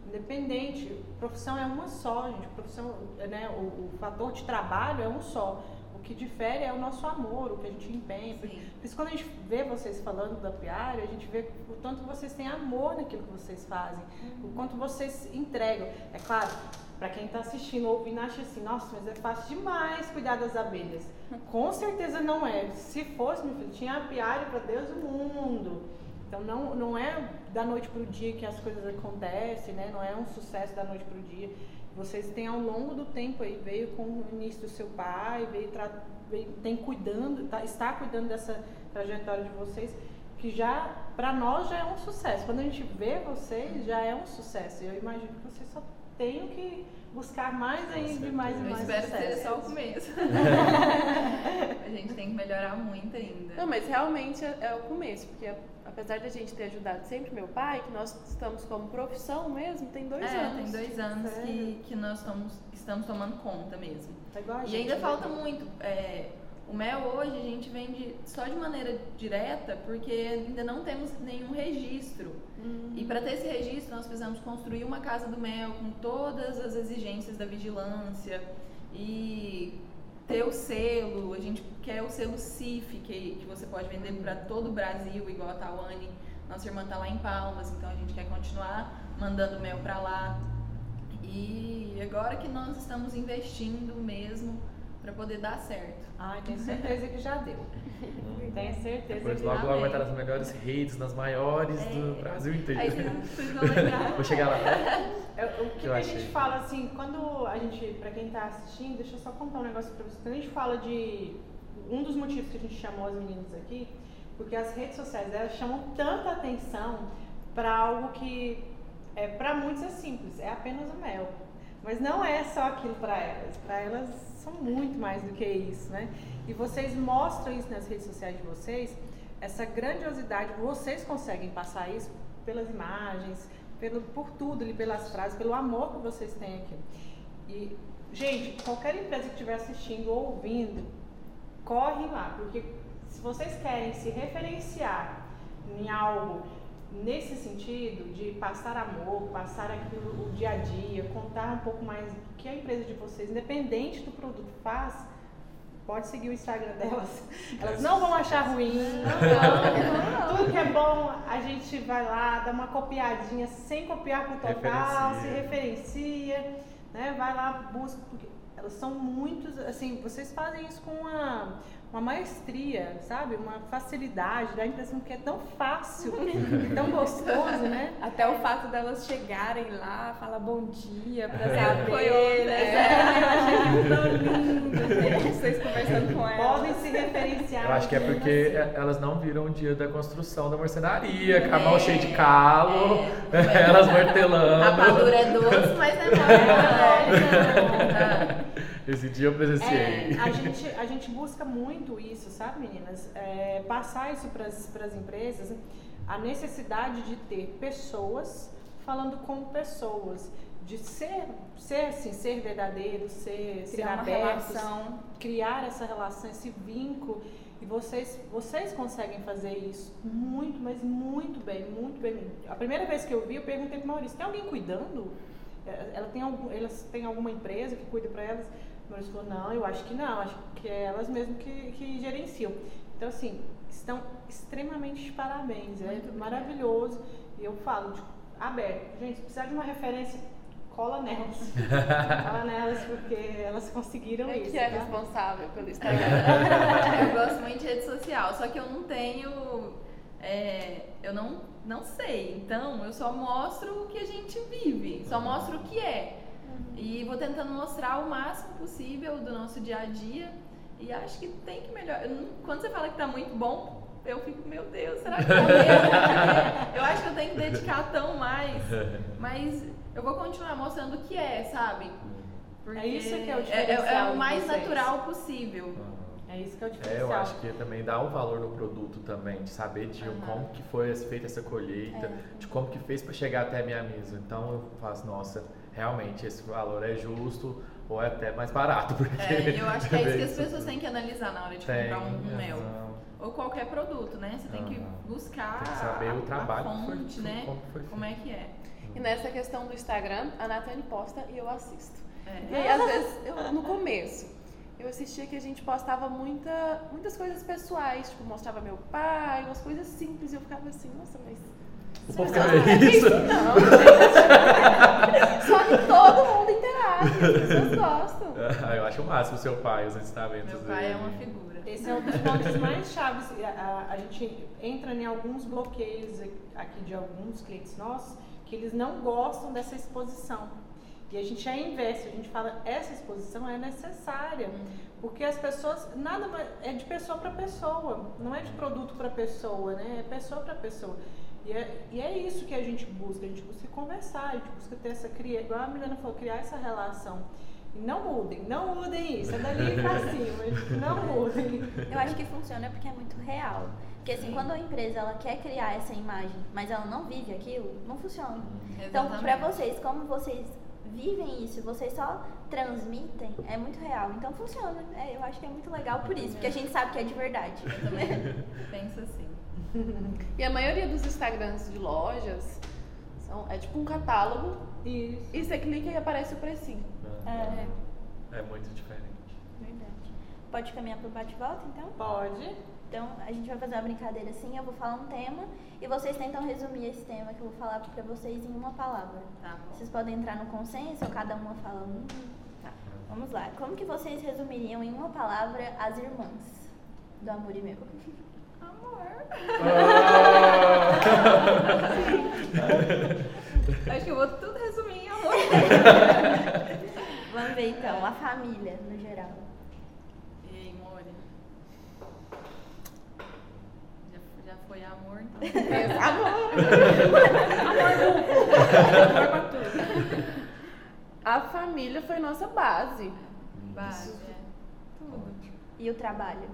Speaker 1: Independente, profissão é uma só, gente. Profissão, né, o, o fator de trabalho é um só. O que difere é o nosso amor, o que a gente empenha. Por
Speaker 2: Sim.
Speaker 1: isso, quando a gente vê vocês falando da piária, a gente vê o tanto que vocês têm amor naquilo que vocês fazem, o quanto vocês entregam. É claro, para quem está assistindo, ouvindo, acha assim, nossa, mas é fácil demais cuidar das abelhas. Com certeza não é. Se fosse, meu filho, tinha apiário para Deus e o mundo. Então não, não é da noite para o dia que as coisas acontecem, né? Não é um sucesso da noite para o dia. Vocês têm ao longo do tempo aí, veio com o início do seu pai, veio, veio tem cuidando, tá, está cuidando dessa trajetória de vocês, que já, para nós, já é um sucesso. Quando a gente vê vocês, já é um sucesso. Eu imagino que vocês só tenham que buscar mais ainda, e mais e
Speaker 2: Eu
Speaker 1: mais
Speaker 2: espero que
Speaker 1: sucesso.
Speaker 2: seja só o começo. a gente tem que melhorar muito ainda.
Speaker 4: Não, mas realmente é, é o começo, porque apesar da gente ter ajudado sempre meu pai, que nós estamos como profissão mesmo, tem dois
Speaker 2: é,
Speaker 4: anos.
Speaker 2: tem dois anos que, que nós estamos, estamos tomando conta mesmo.
Speaker 1: Tá igual a
Speaker 2: E
Speaker 1: gente,
Speaker 2: ainda
Speaker 1: né?
Speaker 2: falta muito. é, o mel hoje a gente vende só de maneira direta porque ainda não temos nenhum registro. E para ter esse registro nós precisamos construir uma casa do mel com todas as exigências da vigilância e ter o selo. A gente quer o selo CIF que, que você pode vender para todo o Brasil, igual a Tawane. Nossa irmã tá lá em Palmas, então a gente quer continuar mandando mel para lá. E agora que nós estamos investindo mesmo para poder dar certo.
Speaker 1: Ai, tenho certeza que já deu. Tenho certeza
Speaker 3: Depois
Speaker 1: que
Speaker 3: logo, logo vai estar nas melhores redes, nas maiores do Brasil inteiro.
Speaker 2: Aí vocês vocês vão lembrar.
Speaker 3: Vou chegar lá.
Speaker 1: É, o que, que
Speaker 3: Eu
Speaker 1: a
Speaker 3: achei.
Speaker 1: gente fala assim, quando a gente, pra quem tá assistindo, deixa eu só contar um negócio pra vocês. Quando a gente fala de. Um dos motivos que a gente chamou as meninas aqui, porque as redes sociais elas chamam tanta atenção pra algo que é, para muitos é simples, é apenas o mel. Mas não é só aquilo pra elas. Pra elas são muito mais do que isso, né? E vocês mostram isso nas redes sociais de vocês essa grandiosidade, vocês conseguem passar isso pelas imagens, pelo, por tudo pelas frases, pelo amor que vocês têm aqui. E, gente, qualquer empresa que estiver assistindo ou ouvindo, corre lá, porque se vocês querem se referenciar em algo nesse sentido de passar amor, passar aquilo o dia a dia, contar um pouco mais do que a empresa de vocês, independente do produto, faz, pode seguir o Instagram delas. Elas não vão achar ruim. Não, Tudo que é bom, a gente vai lá, dá uma copiadinha sem copiar por total,
Speaker 3: Referencia.
Speaker 1: se referencia, né? Vai lá, busca, porque elas são muitos, assim, vocês fazem isso com uma, uma maestria, sabe? Uma facilidade, dá a impressão que é tão fácil, tão gostoso, né?
Speaker 6: Até o fato delas chegarem lá, falar bom dia pra
Speaker 2: É,
Speaker 6: saber.
Speaker 2: foi ontem,
Speaker 6: né? Eu achei tão lindo, gente, vocês conversando com elas.
Speaker 1: Podem se referenciar.
Speaker 3: Eu acho que é porque
Speaker 1: assim.
Speaker 3: elas não viram o dia da construção da marcenaria, com a mão cheia de calo, elas martelando.
Speaker 2: A rapadura é doce, mas é mole.
Speaker 3: Esse dia eu presenciei.
Speaker 1: É, a, gente, a gente busca muito isso, sabe, meninas? É, passar isso para as empresas, a necessidade de ter pessoas falando com pessoas, de ser, ser assim, ser verdadeiro, ser, ser
Speaker 6: Criar uma
Speaker 1: abertos,
Speaker 6: relação.
Speaker 1: criar essa relação, esse vínculo. E vocês, vocês conseguem fazer isso muito, mas muito bem, muito bem. A primeira vez que eu vi, eu perguntei para Maurício, tem alguém cuidando? É, Ela tem algum, elas têm alguma empresa que cuida para elas? O Maurício falou, não, eu acho que não, acho que é elas mesmas que, que gerenciam. Então, assim, estão extremamente de parabéns, é maravilhoso. E eu falo, de, aberto, gente, se precisar de uma referência, cola nelas. cola nelas, porque elas conseguiram
Speaker 4: É
Speaker 1: isso.
Speaker 4: que é
Speaker 1: tá?
Speaker 4: responsável pelo Instagram.
Speaker 2: Eu gosto muito de rede social, só que eu não tenho. é, eu não, não sei. Então, eu só mostro o que a gente vive, só mostro o que é. E vou tentando mostrar o máximo possível do nosso dia a dia. E acho que tem que melhorar. Quando você fala que tá muito bom, eu fico, meu Deus, será que tá mesmo? Eu acho que eu tenho que dedicar tão mais. Mas eu vou continuar mostrando o que é, sabe? Porque
Speaker 1: É isso que é o
Speaker 2: é,
Speaker 1: diferencial
Speaker 2: é o mais
Speaker 1: vocês.
Speaker 2: natural possível.
Speaker 1: É isso que é o
Speaker 3: É,
Speaker 1: diferencial.
Speaker 3: eu acho que também dá o valor no produto também, de saber de
Speaker 2: Aham.
Speaker 3: como que foi feita essa colheita, de como que fez para chegar até a minha mesa. Então eu faço, nossa, realmente esse valor é justo ou é até mais barato, porque
Speaker 2: É, e eu acho que é isso que as pessoas têm que analisar na hora de
Speaker 3: tem,
Speaker 2: comprar um, um mel. Ou qualquer produto, né? Você tem que buscar
Speaker 3: Tem que saber
Speaker 2: a,
Speaker 3: o trabalho
Speaker 2: a
Speaker 3: que foi-
Speaker 2: fonte, né?
Speaker 3: como foi
Speaker 2: Como é que é.
Speaker 4: E nessa questão do Instagram, a Natane posta e eu assisto. E
Speaker 2: É.
Speaker 4: aí, às vezes, eu- no começo, eu assistia que a gente postava muita, muitas coisas pessoais, tipo, mostrava meu pai, umas coisas simples, e eu ficava assim, nossa, mas.
Speaker 3: O povo quer ver isso.
Speaker 4: Não, gente. Só que todo mundo interage, as pessoas gostam.
Speaker 3: Ah, eu acho o máximo o seu pai, os ensinamentos
Speaker 2: Meu pai é
Speaker 3: dele.
Speaker 2: uma figura.
Speaker 1: Esse é um dos pontos mais chaves. A, a- a gente entra em alguns bloqueios aqui de alguns clientes nossos que eles não gostam dessa exposição. E a gente já investe, a gente fala, essa exposição é necessária. Porque as pessoas, nada mais, é de pessoa para pessoa, não é de produto para pessoa, né? É pessoa para pessoa. E é, e é isso que a gente busca, a gente busca conversar, a gente busca ter essa, criar, igual a Milena falou, criar essa relação. E não mudem, não mudem isso, é dali pra cima, não mudem.
Speaker 5: Eu acho que funciona porque é muito real. Porque assim, quando a empresa ela quer criar essa imagem, mas ela não vive aquilo, não funciona. Então, pra
Speaker 2: Exatamente.
Speaker 5: vocês, como vocês vivem isso, vocês só transmitem, é muito real. Então funciona. É, eu acho que é muito legal por isso, porque a gente sabe que é de verdade.
Speaker 2: Eu também penso assim.
Speaker 4: E a maioria dos Instagrams de lojas são, é tipo um catálogo,
Speaker 1: Isso.
Speaker 4: e você clica e aparece o precinho.
Speaker 5: É,
Speaker 3: É muito diferente.
Speaker 5: verdade. Pode caminhar pro bate-volta, então?
Speaker 1: Pode.
Speaker 5: Então, a gente vai fazer uma brincadeira assim, eu vou falar um tema e vocês tentam resumir esse tema que eu vou falar pra vocês em uma palavra.
Speaker 2: Tá bom.
Speaker 5: Vocês podem entrar no consenso, ou cada uma fala um. Tá, vamos lá. Como que vocês resumiriam em uma palavra as irmãs do amor e meu?
Speaker 2: Amor.
Speaker 3: Ah!
Speaker 2: Acho que eu vou tudo resumir em amor.
Speaker 5: Vamos ver então, a família no geral.
Speaker 2: E aí, More? Já, já foi amor, então.
Speaker 6: Amor pra tudo.
Speaker 4: A família foi nossa base.
Speaker 2: Base, é. Tudo.
Speaker 5: E o trabalho?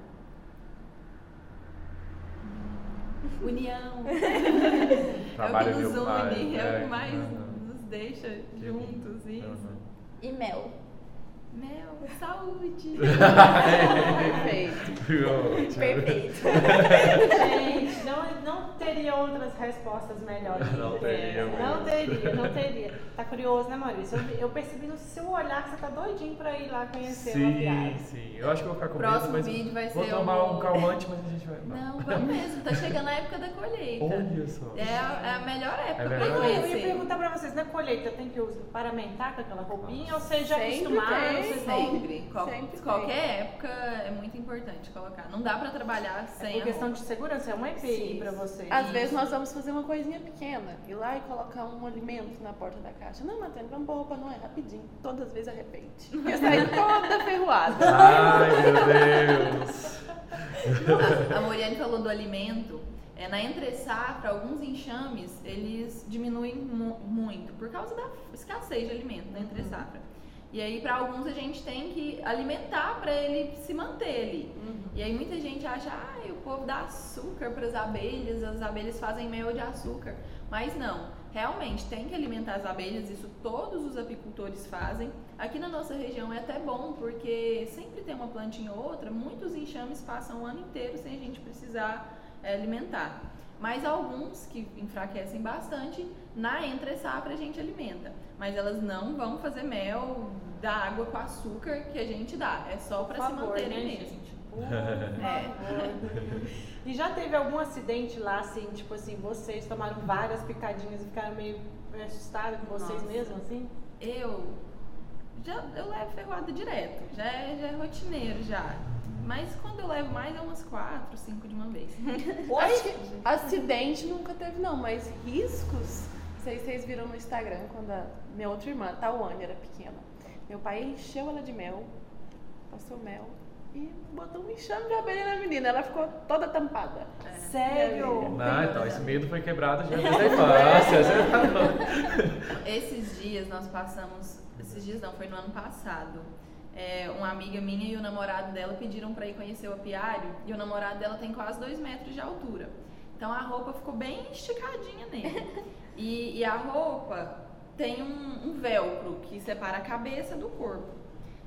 Speaker 2: União. é o
Speaker 3: Trabalho
Speaker 2: que nos une, é, o
Speaker 3: é,
Speaker 2: que mais
Speaker 3: aham.
Speaker 2: nos deixa juntos, isso.
Speaker 5: E mel.
Speaker 2: Mel, saúde.
Speaker 4: Perfeito.
Speaker 5: Perfeito.
Speaker 1: Gente, não, não teria outras respostas melhores.
Speaker 3: Não teria
Speaker 1: Não
Speaker 3: mesmo.
Speaker 1: teria, não teria. Tá curioso, né, Maurício? Eu, eu percebi no seu olhar que você tá doidinho pra ir lá conhecer o apiário.
Speaker 3: Sim, sim. Eu acho que vou ficar com medo,
Speaker 2: Próximo
Speaker 3: mas
Speaker 2: vídeo vai
Speaker 3: vou
Speaker 2: ser
Speaker 3: tomar
Speaker 2: o-
Speaker 3: um calmante, mas a gente vai...
Speaker 2: Não, vamos mesmo, tá chegando a época da colheita.
Speaker 3: Olha só.
Speaker 2: É a, é a melhor época
Speaker 3: É
Speaker 2: pra
Speaker 3: melhor.
Speaker 1: Eu ia
Speaker 2: conhecer.
Speaker 1: perguntar pra vocês, na colheita tem que usar paramentar com aquela roupinha ou vocês já
Speaker 4: Sempre.
Speaker 2: Qual-
Speaker 4: Sempre tem.
Speaker 2: qualquer época é muito importante colocar. Não dá pra trabalhar
Speaker 1: É
Speaker 2: sem
Speaker 1: por
Speaker 2: a
Speaker 1: questão de segurança, é um EPI
Speaker 2: Sim.
Speaker 1: pra vocês.
Speaker 4: Às
Speaker 2: Isso.
Speaker 4: vezes nós vamos fazer uma coisinha pequena, ir lá e colocar um alimento na porta da caixa. Não, Matheus, vamos pôr roupa, não é rapidinho. Todas as vezes arrepende. Porque sai toda ferroada.
Speaker 3: Ai, meu Deus.
Speaker 2: A, a Moriane falou do alimento. É, na entre-safra, alguns enxames, eles diminuem mu- muito por causa da escassez de alimento na entre-safra. E aí, para alguns, a gente tem que alimentar para ele se manter ali. E aí, muita gente acha, ah, o povo dá açúcar para as abelhas, as abelhas fazem mel de açúcar. Mas não, realmente tem que alimentar as abelhas, isso todos os apicultores fazem. Aqui na nossa região é até bom, porque sempre tem uma plantinha ou outra, muitos enxames passam o ano inteiro sem a gente precisar é, alimentar. Mas alguns que enfraquecem bastante, na entre-safra a gente alimenta. Mas elas não vão fazer mel da água com açúcar que a gente dá. É só para se manterem
Speaker 1: né,
Speaker 2: mesmo.
Speaker 1: gente? Por
Speaker 2: É.
Speaker 1: E já teve algum acidente lá, assim, tipo assim, vocês tomaram várias picadinhas e ficaram meio assustados com vocês
Speaker 2: Nossa.
Speaker 1: mesmos, assim?
Speaker 2: Eu já eu levo ferroada direto, já é, já é rotineiro já. Mas quando eu levo mais é umas quatro, cinco de uma vez.
Speaker 4: Acho que acidente nunca teve, não, mas riscos. Não sei se vocês viram no Instagram quando a minha outra irmã, Tawane, era pequena. Meu pai encheu ela de mel, passou mel e botou um enxame de abelha na menina. Ela ficou toda tampada.
Speaker 1: Sério?
Speaker 3: Ah, então esse medo foi quebrado já desde a infância. tá.
Speaker 2: Esses dias nós passamos, esses dias não, foi no ano passado. É, uma amiga minha e o namorado dela pediram pra ir conhecer o apiário e o namorado dela tem quase dois metros de altura. Então a roupa ficou bem esticadinha nele. E, e a roupa tem um, um velcro que separa a cabeça do corpo.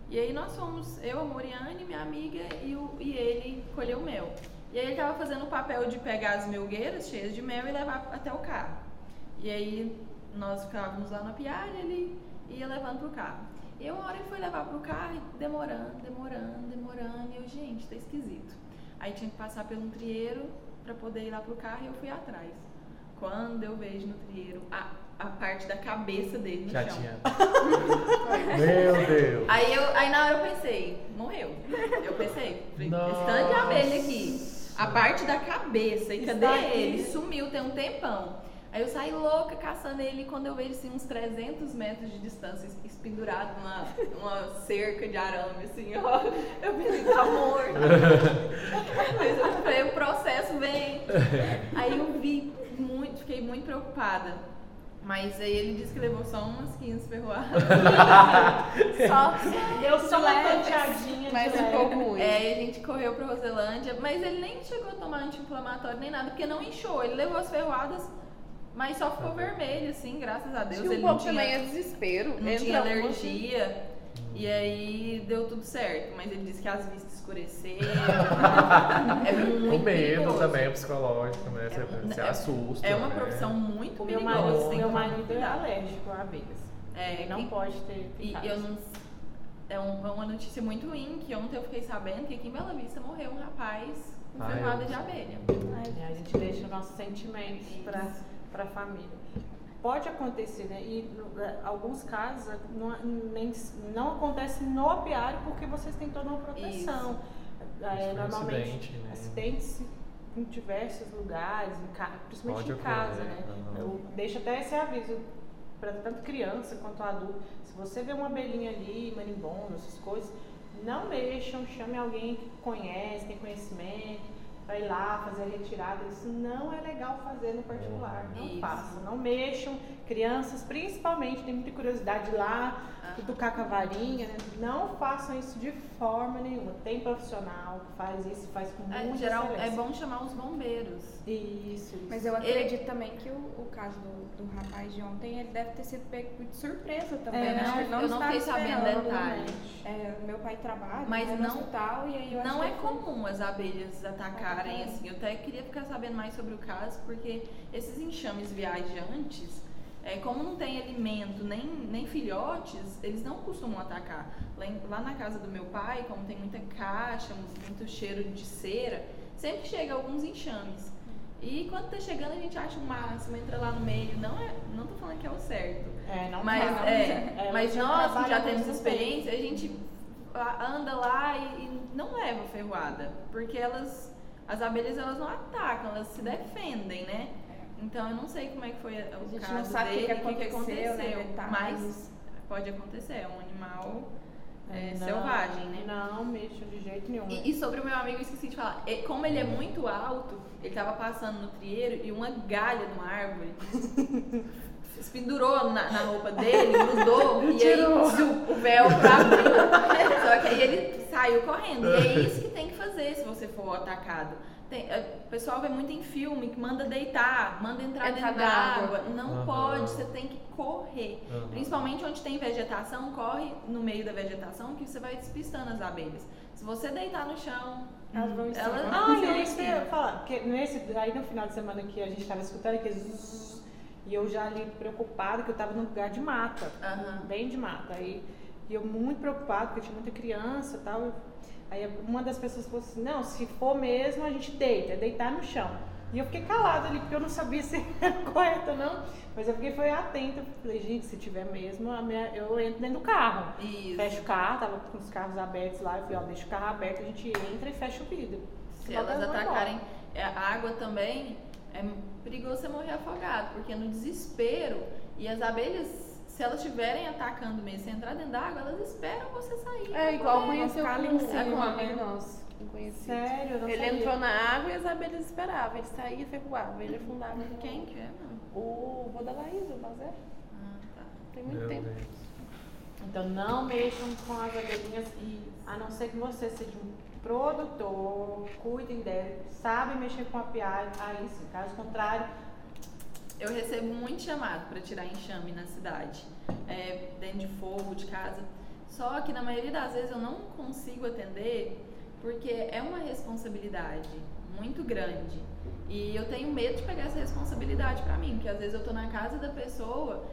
Speaker 2: E aí nós fomos, eu, a Moriane, minha amiga e, o, e ele colheu mel. E aí ele tava fazendo o papel de pegar as melgueiras cheias de mel e levar até o carro. E aí nós ficávamos lá apiário e ele ia levando pro carro. E uma hora ele foi levar pro carro, demorando, demorando, demorando. E eu, gente, tá esquisito. Aí tinha que passar pelo um trieiro pra poder ir lá pro carro e eu fui atrás. Quando eu vejo no trieiro a, a parte da cabeça dele no
Speaker 3: Já
Speaker 2: chão.
Speaker 3: tinha. Meu Deus.
Speaker 2: Aí, eu, aí na hora eu pensei, morreu. Eu pensei, falei, esse tanto de abelha aqui, a parte da cabeça, e cadê
Speaker 1: Está aqui.
Speaker 2: ele? Sumiu, tem um tempão. Aí eu saí louca caçando ele e quando eu vejo assim, uns 300 metros de distância, es- es- pendurado numa, numa cerca de arame, assim, ó. Eu pensei, tá morto. Mas eu falei, o processo vem. Aí eu vi muito, fiquei muito preocupada. Mas aí ele disse que levou só umas 15 ferroadas.
Speaker 5: Só.
Speaker 1: Deu só uma panteadinha
Speaker 4: Mas ficou ruim.
Speaker 2: É, a gente correu pra Roselândia, mas ele nem chegou a tomar anti-inflamatório nem nada, porque não inchou. Ele levou as ferroadas, mas só ficou vermelho, assim, graças a Deus.
Speaker 4: Acho que
Speaker 2: ele
Speaker 4: um
Speaker 2: não
Speaker 4: pouco
Speaker 2: tinha,
Speaker 4: também é desespero.
Speaker 2: não
Speaker 4: Entra
Speaker 2: tinha alergia. E aí deu tudo certo, mas ele disse que as vistas escureceram. é muito
Speaker 3: O medo
Speaker 2: perigoso.
Speaker 3: também, o psicológico, né? Você, você
Speaker 2: é-
Speaker 3: assusta.
Speaker 2: É uma
Speaker 3: né?
Speaker 2: profissão muito
Speaker 1: O meu
Speaker 2: perigosa.
Speaker 1: marido,
Speaker 2: tem que
Speaker 1: meu marido é alérgico a abelhas.
Speaker 2: É,
Speaker 1: Ele não
Speaker 2: quem-
Speaker 1: pode ter
Speaker 2: E
Speaker 1: picado.
Speaker 2: eu não. É um- é uma notícia muito ruim que ontem eu fiquei sabendo que aqui em Bela Vista morreu um rapaz com
Speaker 3: Ai,
Speaker 2: ferroada
Speaker 3: eu-
Speaker 2: de abelha.
Speaker 1: É, a gente deixa nossos sentimentos para a família. Pode acontecer, né? E é, alguns casos é, não, nem, não acontece no apiário porque vocês têm toda uma proteção. É, normalmente,
Speaker 3: acidente, né?
Speaker 1: acidentes em diversos lugares, em ca- principalmente
Speaker 3: Pode
Speaker 1: em casa,
Speaker 3: ocorrer,
Speaker 1: né?
Speaker 3: aham.
Speaker 1: Eu deixo até esse aviso para tanto criança quanto adulto. Se você vê uma abelhinha ali, marimbondo, essas coisas, não mexam, chame alguém que conhece, tem conhecimento, para ir lá fazer a retirada. Isso não é legal fazer no particular. Não
Speaker 2: Isso.
Speaker 1: façam, não mexam. Crianças, principalmente, tem muita curiosidade lá, cutucar com a varinha, né? Não façam isso de forma nenhuma. Tem profissional que faz isso, faz com
Speaker 2: É,
Speaker 1: muita
Speaker 2: geral, é
Speaker 1: excelência.
Speaker 2: bom chamar os bombeiros.
Speaker 1: Isso, isso.
Speaker 6: Mas eu acredito também que o, o caso do, do rapaz de ontem, ele deve ter sido pego de surpresa também.
Speaker 1: É,
Speaker 6: né? Que ele
Speaker 2: eu não fiquei sabendo
Speaker 6: esperando.
Speaker 2: detalhe.
Speaker 6: É, meu pai trabalha
Speaker 2: Mas
Speaker 6: né, no
Speaker 2: não-
Speaker 6: hospital e aí eu
Speaker 2: Não
Speaker 6: que
Speaker 2: é
Speaker 6: ele foi-
Speaker 2: comum as abelhas atacarem
Speaker 6: Atacarem.
Speaker 2: assim. Eu até queria ficar sabendo mais sobre o caso, porque esses enxames viajantes, é, como não tem alimento nem, nem filhotes, eles não costumam atacar. Lá, em- lá na casa do meu pai, como tem muita caixa, muito cheiro de cera, sempre chega alguns enxames. E quando tá chegando a gente acha o máximo, entra lá no meio. Não é, não tô falando que é o certo.
Speaker 1: É, não
Speaker 2: Mas,
Speaker 1: não.
Speaker 2: é,
Speaker 1: É,
Speaker 2: mas nós que já temos experiência, a gente anda lá e, e não leva ferroada, porque elas, as abelhas elas não atacam, elas se defendem, né? Então eu não sei como é que foi o
Speaker 6: A gente
Speaker 2: caso
Speaker 6: não sabe o que
Speaker 2: dele, o que, que
Speaker 6: aconteceu,
Speaker 2: aconteceu,
Speaker 6: né,
Speaker 2: mas pode acontecer, é um animal é,
Speaker 1: Não,
Speaker 2: selvagem, né?
Speaker 1: Não mexam de jeito nenhum.
Speaker 2: E, e sobre o meu amigo, eu esqueci de falar. E- Como ele é muito alto, ele tava passando no trieiro e uma galha de uma árvore se pendurou na, na roupa dele, grudou e aí zup, o véu pra abrir. Só que aí ele saiu correndo. E é isso que tem que fazer se você for atacado. Tem- é, o pessoal vê muito em filme que manda deitar, manda entrar,
Speaker 4: Entrar
Speaker 2: dentro d'água.
Speaker 4: água.
Speaker 2: Não
Speaker 3: Aham.
Speaker 2: pode, você tem que correr.
Speaker 3: Aham.
Speaker 2: Principalmente onde tem vegetação, corre no meio da vegetação que você vai despistando as abelhas. Se você deitar no chão,
Speaker 6: Elas vão
Speaker 2: elas
Speaker 1: Ah,
Speaker 2: vão
Speaker 1: eu eu ia falar. Porque nesse, aí no final de semana que a gente tava escutando, que zzz, e eu já ali preocupada, que eu tava num lugar de mata.
Speaker 2: Aham.
Speaker 1: Bem de mata. Aí, e eu muito preocupada, porque tinha muita criança e tal. Aí uma das pessoas falou assim, não, se for mesmo, a gente deita, é deitar no chão. E eu fiquei calada ali, porque eu não sabia se era correto ou não. Mas eu fiquei foi atenta. Falei, gente, se tiver mesmo, a minha- eu entro dentro do carro.
Speaker 2: Isso.
Speaker 1: Fecha o carro, tava com os carros abertos lá, eu falei, ó, deixa o carro aberto, a gente entra e fecha o vidro.
Speaker 2: Se
Speaker 1: Senão
Speaker 2: elas atacarem é, a água também, é perigoso você morrer afogado, porque no desespero, e as abelhas, se elas estiverem atacando mesmo, se entrar dentro da água, elas esperam você sair.
Speaker 4: É igual
Speaker 2: poder-
Speaker 4: conheceu
Speaker 6: ficar ali em cima,
Speaker 4: é com um amigo nosso.
Speaker 1: Sério, não
Speaker 4: Ele
Speaker 1: sabia.
Speaker 4: entrou na água e as abelhas esperavam. Ele saía e ferroava. Ele afundava.
Speaker 2: Quem que é? mano?
Speaker 4: O vô da Laís, o Bazé.
Speaker 2: Ah, tá.
Speaker 4: Tem muito
Speaker 3: Meu
Speaker 4: tempo.
Speaker 3: Deus.
Speaker 1: Então não mexam com as abelhinhas, a não ser que você seja um produtor, cuidem dela, sabe mexer com a piada, aí sim, caso contrário,
Speaker 2: Eu recebo muito chamado para tirar enxame na cidade, é, dentro de fogo, de casa. Só que na maioria das vezes eu não consigo atender porque é uma responsabilidade muito grande. E eu tenho medo de pegar essa responsabilidade para mim, porque às vezes eu tô na casa da pessoa,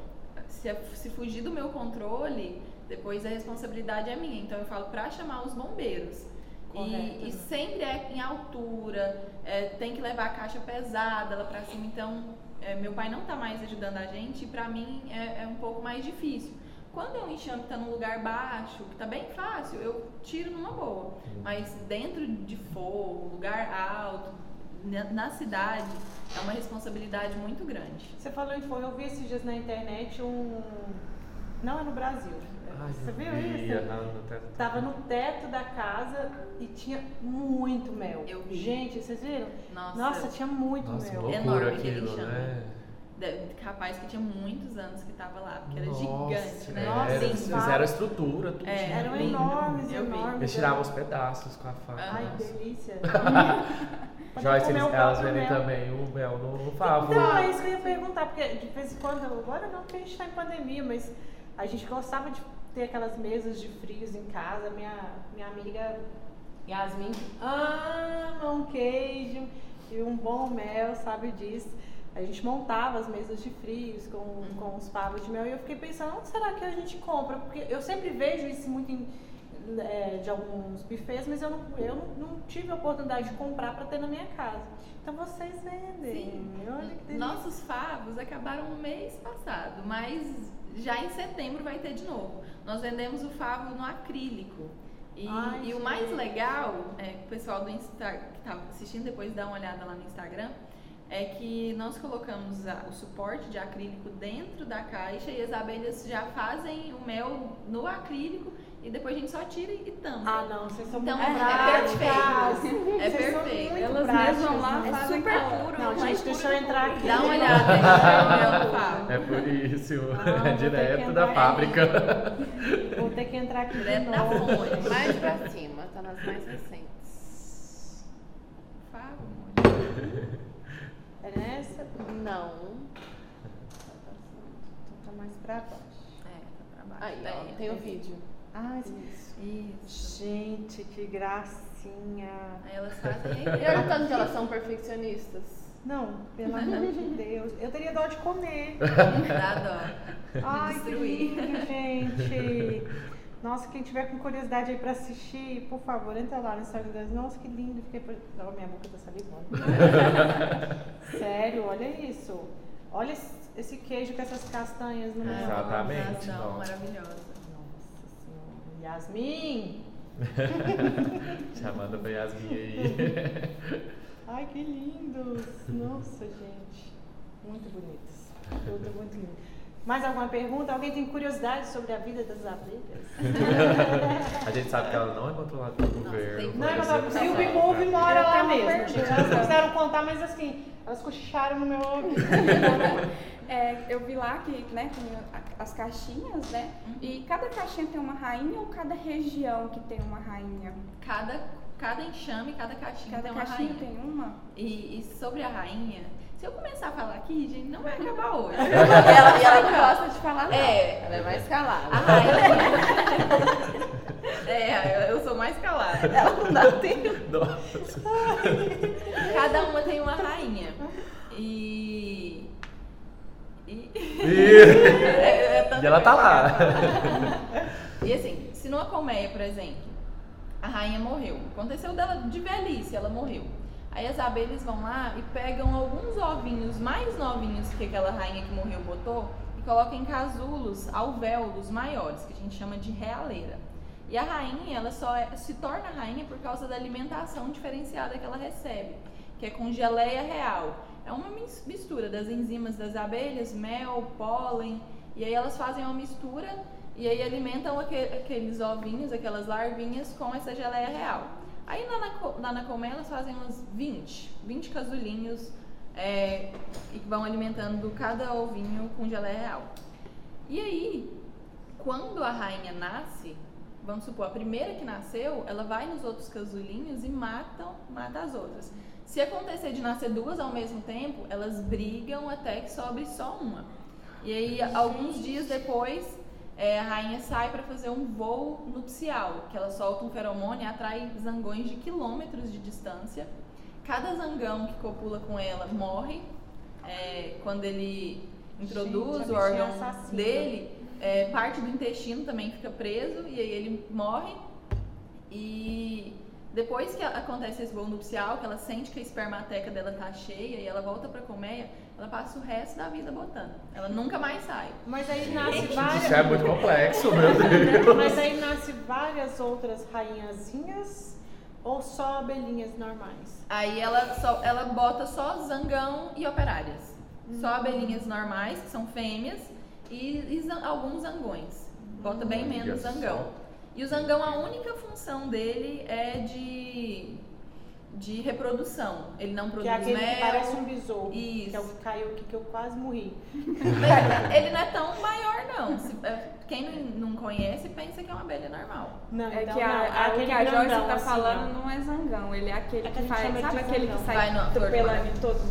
Speaker 2: se, se fugir do meu controle, depois a responsabilidade é minha. Então eu falo para chamar os bombeiros.
Speaker 1: Correto,
Speaker 2: E, e sempre é em altura, é, tem que levar a caixa pesada lá pra cima. Então, é, meu pai não tá mais ajudando a gente e pra mim é, é um pouco mais difícil. Quando é um enxame que tá num lugar baixo, que tá bem fácil, eu tiro numa boa. Mas dentro de fogo, lugar alto, na, na cidade, é uma responsabilidade muito grande.
Speaker 1: você falou em fogo, eu vi esses dias na internet um, não é no Brasil,
Speaker 3: Ai,
Speaker 1: você viu
Speaker 3: vi,
Speaker 1: isso?
Speaker 3: aham, no teto.
Speaker 1: Tava no teto da casa e tinha muito mel.
Speaker 2: Eu vi.
Speaker 1: Gente, vocês viram?
Speaker 2: Nossa,
Speaker 1: Nossa, tinha muito
Speaker 3: Nossa,
Speaker 1: mel.
Speaker 3: loucura
Speaker 2: Enorme
Speaker 3: aquilo,
Speaker 2: enxame.
Speaker 3: né?
Speaker 2: de- capaz que tinha muitos anos que tava lá, porque era
Speaker 3: Nossa,
Speaker 2: gigante, né?
Speaker 1: Nossa,
Speaker 3: Era,
Speaker 1: Sim,
Speaker 3: eles fizeram a estrutura, tudo.
Speaker 2: É,
Speaker 3: tinha
Speaker 1: Eram
Speaker 3: tudo.
Speaker 1: enormes,
Speaker 2: Eu
Speaker 1: enormes.
Speaker 3: Eles tiravam os pedaços com a faca.
Speaker 1: Ai,
Speaker 3: nossa.
Speaker 1: que delícia.
Speaker 3: Joyce, eles, elas vendem
Speaker 1: mel.
Speaker 3: também o mel no, no favo.
Speaker 1: Então, é isso que eu ia perguntar, porque de vez em quando, agora não, porque a gente está em pandemia, mas a gente gostava de ter aquelas mesas de frios em casa. Minha, minha amiga Yasmin ama um queijo e um bom mel, sabe disso. A gente montava as mesas de frios com, com os pavos de mel e eu fiquei pensando, onde será que a gente compra? Porque eu sempre vejo isso muito em, é, de alguns bufês, mas eu não, eu não, tive a oportunidade de comprar para ter na minha casa. Então vocês vendem. Olha que delícia.
Speaker 2: Nossos favos acabaram mês passado, mas já em setembro vai ter de novo. Nós vendemos o favo no acrílico. E,
Speaker 1: Ai,
Speaker 2: e o mais legal, é, o pessoal do Insta, que estava assistindo depois dá uma olhada lá no Instagram, é que nós colocamos a- o suporte de acrílico dentro da caixa e as abelhas já fazem o mel no acrílico e depois a gente só tira e tampa.
Speaker 1: Ah, não, vocês são
Speaker 2: Então,
Speaker 1: muito
Speaker 2: é
Speaker 1: práticas.
Speaker 2: perfeito. É
Speaker 1: Vocês são
Speaker 2: perfeito.
Speaker 6: Elas
Speaker 1: práticas,
Speaker 6: mesmas lá
Speaker 1: né?
Speaker 5: É
Speaker 6: fazem
Speaker 5: super
Speaker 6: calor.
Speaker 5: puro.
Speaker 1: Não, gente, deixa eu entrar aqui.
Speaker 2: Dá uma olhada falo.
Speaker 3: É por isso,
Speaker 1: Ah,
Speaker 3: é direto da fábrica.
Speaker 1: Vou ter que entrar aqui
Speaker 2: Direto da fonte.
Speaker 4: Mais pra cima, tá nas mais recentes.
Speaker 2: Fala.
Speaker 1: É nessa?
Speaker 4: Não.
Speaker 1: Então tá mais pra baixo.
Speaker 2: É, tá pra baixo.
Speaker 4: Aí, ó, tem o vídeo.
Speaker 1: Ah,
Speaker 4: Isso.
Speaker 2: Isso.
Speaker 1: gente, que gracinha.
Speaker 2: Aí elas fazem.
Speaker 4: E olha o tanto que elas são perfeccionistas.
Speaker 1: Não, pelo amor de Deus. Eu teria dó de comer.
Speaker 2: Dá dó.
Speaker 1: Ai, que lindo, gente. Nossa, quem tiver com curiosidade aí pra assistir, por favor, entra lá no Instagram delas. Nossa, que lindo. Fiquei por... Não, minha boca tá salivando. Sério, olha isso. Olha esse- queijo com essas castanhas no meio.
Speaker 3: Exatamente, não.
Speaker 2: maravilhosa.
Speaker 1: Yasmin!
Speaker 3: Chamando pra Yasmin aí.
Speaker 1: Ai, que lindos! Nossa, gente. Muito bonitos. Tudo muito lindo. Mais alguma pergunta? Alguém tem curiosidade sobre a vida das abelhas?
Speaker 3: A gente sabe que ela não é controlada pelo governo.
Speaker 1: Não, mas
Speaker 3: parece-
Speaker 1: a Silvia Move mora lá mesmo, gente. Elas não quiseram contar, mas assim, elas cochicharam no meu ouvido.
Speaker 6: É, eu vi lá que né, tem as caixinhas, né?
Speaker 2: Uhum.
Speaker 6: E cada caixinha tem uma rainha ou cada região que tem uma rainha?
Speaker 2: Cada, cada enxame, cada caixinha
Speaker 6: Cada
Speaker 2: tem uma
Speaker 6: caixinha
Speaker 2: rainha.
Speaker 6: tem uma?
Speaker 2: E, e sobre a rainha, se eu começar a falar aqui, gente, não vai acabar hoje.
Speaker 4: E ela, e ela não gosta de falar nada.
Speaker 2: É.
Speaker 4: Ela é mais calada.
Speaker 2: A rainha. É, eu sou mais calada.
Speaker 4: Ela não dá tempo.
Speaker 3: Nossa.
Speaker 2: Cada uma tem uma rainha. E. E.
Speaker 3: E,
Speaker 2: É- é
Speaker 3: e ela tá lá.
Speaker 2: E assim, se numa colmeia, por exemplo, a rainha morreu. Aconteceu dela de velhice, ela morreu. Aí as abelhas vão lá e pegam alguns ovinhos mais novinhos que aquela rainha que morreu botou e colocam em casulos alvéolos maiores, que a gente chama de realeira. E a rainha, ela só é- se torna rainha por causa da alimentação diferenciada que ela recebe, que é com geleia real. É uma mis- mistura das enzimas das abelhas, mel, pólen, e aí elas fazem uma mistura e aí alimentam aque- aqueles ovinhos, aquelas larvinhas com essa geleia real. Aí na, na colmeia elas fazem uns 20, 20 casulinhos é, e vão alimentando cada ovinho com geleia real. E aí, quando a rainha nasce, vamos supor, a primeira que nasceu, ela vai nos outros casulinhos e matam, mata as outras. Se acontecer de nascer duas ao mesmo tempo, elas brigam até que sobre só uma. E aí, alguns dias depois, é, a rainha sai para fazer um voo nupcial, que ela solta um feromônio e atrai zangões de quilômetros de distância. Cada zangão que copula com ela morre é, quando ele introduz
Speaker 1: Gente,
Speaker 2: o órgão
Speaker 1: bichinha assassina.
Speaker 2: dele. é, parte do intestino também fica preso e aí ele morre. E depois que acontece esse voo nupcial, que ela sente que a espermateca dela tá cheia e ela volta pra colmeia, ela passa o resto da vida botando. Ela nunca mais sai.
Speaker 1: Mas aí nasce
Speaker 3: Isso é
Speaker 1: várias.
Speaker 3: muito complexo, meu Deus.
Speaker 1: Mas aí nasce várias outras rainhazinhas ou só abelhinhas normais?
Speaker 2: Aí ela, só, ela bota só zangão e operárias. Só abelhinhas normais, que são fêmeas, e, e zan- alguns zangões. Bota bem menos
Speaker 3: só.
Speaker 2: zangão. E o zangão, a única função dele é de, de reprodução. Ele não
Speaker 1: Que
Speaker 2: produz
Speaker 1: é aquele
Speaker 2: mel.
Speaker 1: que parece um besouro.
Speaker 2: Isso.
Speaker 1: Que é o que caiu aqui que eu quase morri.
Speaker 2: Mas ele não é tão maior, não. Se- é, quem não conhece pensa que é uma abelha normal.
Speaker 1: Não,
Speaker 6: É
Speaker 1: então
Speaker 6: que a,
Speaker 1: não.
Speaker 6: o
Speaker 1: aquele
Speaker 6: que a Joyce
Speaker 1: grandão,
Speaker 6: tá
Speaker 1: assim,
Speaker 6: falando não é zangão, ele é aquele
Speaker 1: É que
Speaker 6: que faz, sabe aquele que sai atropelando em todos,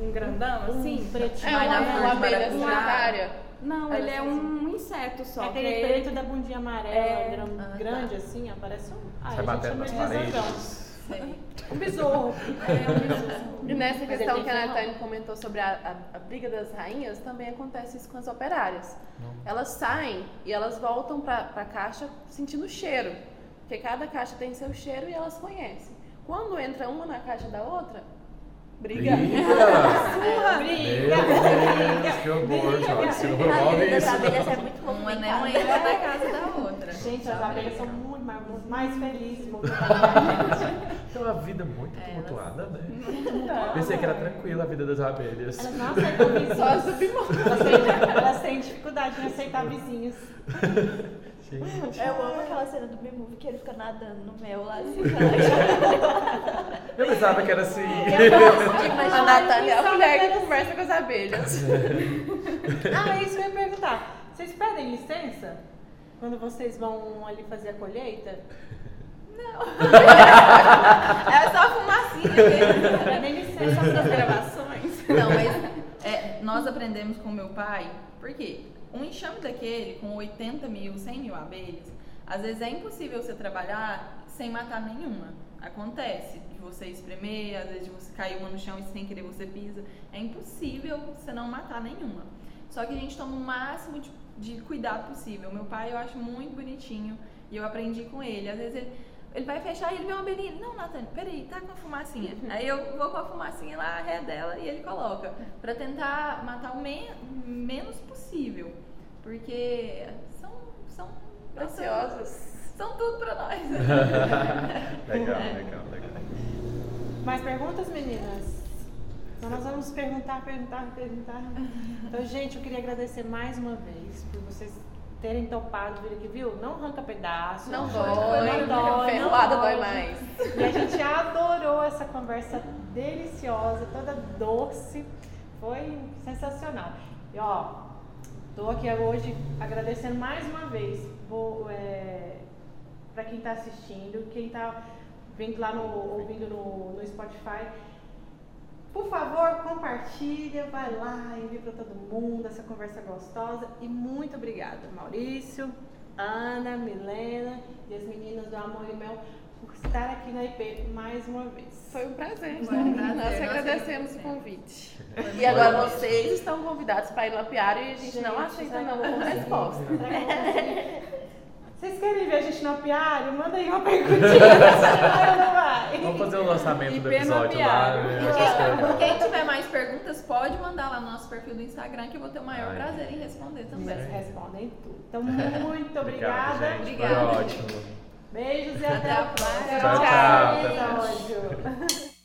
Speaker 6: um grandão assim?
Speaker 1: Um pretinho.
Speaker 4: É uma,
Speaker 2: flor
Speaker 4: uma
Speaker 2: de
Speaker 4: abelha solitária.
Speaker 6: Não,
Speaker 4: Ela
Speaker 6: ele é um inseto só.
Speaker 1: É aquele
Speaker 6: que ele-
Speaker 1: preto da bundinha amarela,
Speaker 6: É.
Speaker 2: Ah, tá.
Speaker 1: grande assim, ó, parece um. Ah,
Speaker 3: Sai
Speaker 1: a gente
Speaker 3: batendo
Speaker 1: chama
Speaker 3: nas paredes.
Speaker 2: Sei.
Speaker 1: Um besouro.
Speaker 6: É um besouro.
Speaker 4: E nessa questão que a. Natália comentou sobre a, a- a briga das rainhas, também acontece isso com as operárias.
Speaker 3: Não.
Speaker 4: Elas saem e elas voltam pra, pra caixa sentindo o cheiro. Porque cada caixa tem seu cheiro e elas conhecem. Quando entra uma na caixa da outra, briga.
Speaker 3: Briga!
Speaker 1: Briga.
Speaker 3: Meu Deus, que horror. Não
Speaker 5: A
Speaker 3: envolve
Speaker 5: vida das
Speaker 3: isso.
Speaker 5: abelhas é muito
Speaker 2: Uma não entra da casa da outra.
Speaker 1: Gente, as abelhas são muito mais, mais felizes. muito
Speaker 3: É uma vida muito
Speaker 2: É,
Speaker 3: tumultuada, né?
Speaker 1: mais-
Speaker 3: Pensei que era tranquila a vida das abelhas.
Speaker 1: Elas não aceitam
Speaker 4: Só
Speaker 1: vizinhos.
Speaker 4: subimos.
Speaker 1: Elas têm, elas têm dificuldade em aceitar vizinhos.
Speaker 3: Gente.
Speaker 5: Eu amo aquela cena do B-Movie que ele fica nadando no mel lá assim.
Speaker 3: Eu pensava que era assim.
Speaker 4: A. Natália é a mulher
Speaker 1: que
Speaker 4: conversa com as abelhas.
Speaker 1: Ah, isso que eu ia perguntar. Vocês pedem licença quando vocês vão ali fazer a colheita?
Speaker 2: É só a fumacinha. mesmo.
Speaker 1: Pedem licença pra
Speaker 4: gravações.
Speaker 2: Não, mas é, nós aprendemos com meu pai, porque um enxame daquele com 80 mil, 100 mil abelhas, às vezes é impossível você trabalhar sem matar nenhuma. Acontece de você espremer, às vezes de você cair uma no chão e sem querer você pisa. É impossível você não matar nenhuma. Só que a gente toma o máximo de, de cuidado possível. Meu pai eu acho muito bonitinho e eu aprendi com ele. Às vezes ele, ele vai fechar e ele vê uma abelhinha. Não, Nathan, peraí, tá com a fumacinha. Aí eu vou com a fumacinha lá, a ré dela, e ele coloca. Pra tentar matar o men menos possível. Porque são. são
Speaker 4: Ansiosas.
Speaker 2: São tudo pra nós.
Speaker 3: legal, legal, legal.
Speaker 1: Mais perguntas, meninas? Então nós vamos perguntar, perguntar, perguntar. Então, gente, eu queria agradecer mais uma vez por vocês terem topado vir aqui, viu? Não arranca pedaço.
Speaker 4: Não dói.
Speaker 1: não dói.
Speaker 4: Ferroada
Speaker 1: não
Speaker 4: dói mais.
Speaker 1: E a gente adorou essa conversa deliciosa, toda doce. Foi sensacional. E ó, tô aqui hoje agradecendo mais uma vez vou, é, para quem tá assistindo, quem tá vendo lá no, ouvindo no, no Spotify. Por favor, compartilha, vai lá, envia para todo mundo essa conversa gostosa. E muito obrigada, Maurício, Ana, Milena e as meninas do Amor e Mel por estar aqui na IP mais uma vez.
Speaker 4: Foi um prazer.
Speaker 2: Foi um prazer.
Speaker 4: Nós
Speaker 2: Nós
Speaker 4: agradecemos o
Speaker 2: agradecemos.
Speaker 4: convite. E agora vocês estão convidados para ir no apiário e a gente, não
Speaker 1: Gente,
Speaker 4: aceita não
Speaker 1: que eu
Speaker 4: como resposta.
Speaker 1: Vocês querem ver a gente no apiário? Manda aí uma perguntinha. Vai?
Speaker 3: Vamos fazer o lançamento do
Speaker 6: IP
Speaker 3: episódio lá. né? Que
Speaker 2: Quem tiver mais perguntas, pode mandar lá no nosso perfil do Instagram que eu vou ter o maior
Speaker 3: Ai.
Speaker 2: prazer em responder também.
Speaker 1: Vocês respondem tudo. Então, muito obrigada.
Speaker 2: Obrigada.
Speaker 3: Foi ótimo.
Speaker 1: Beijos e até,
Speaker 2: Até
Speaker 1: a próxima.
Speaker 2: próxima.
Speaker 3: Tchau, tchau.
Speaker 1: Episódio.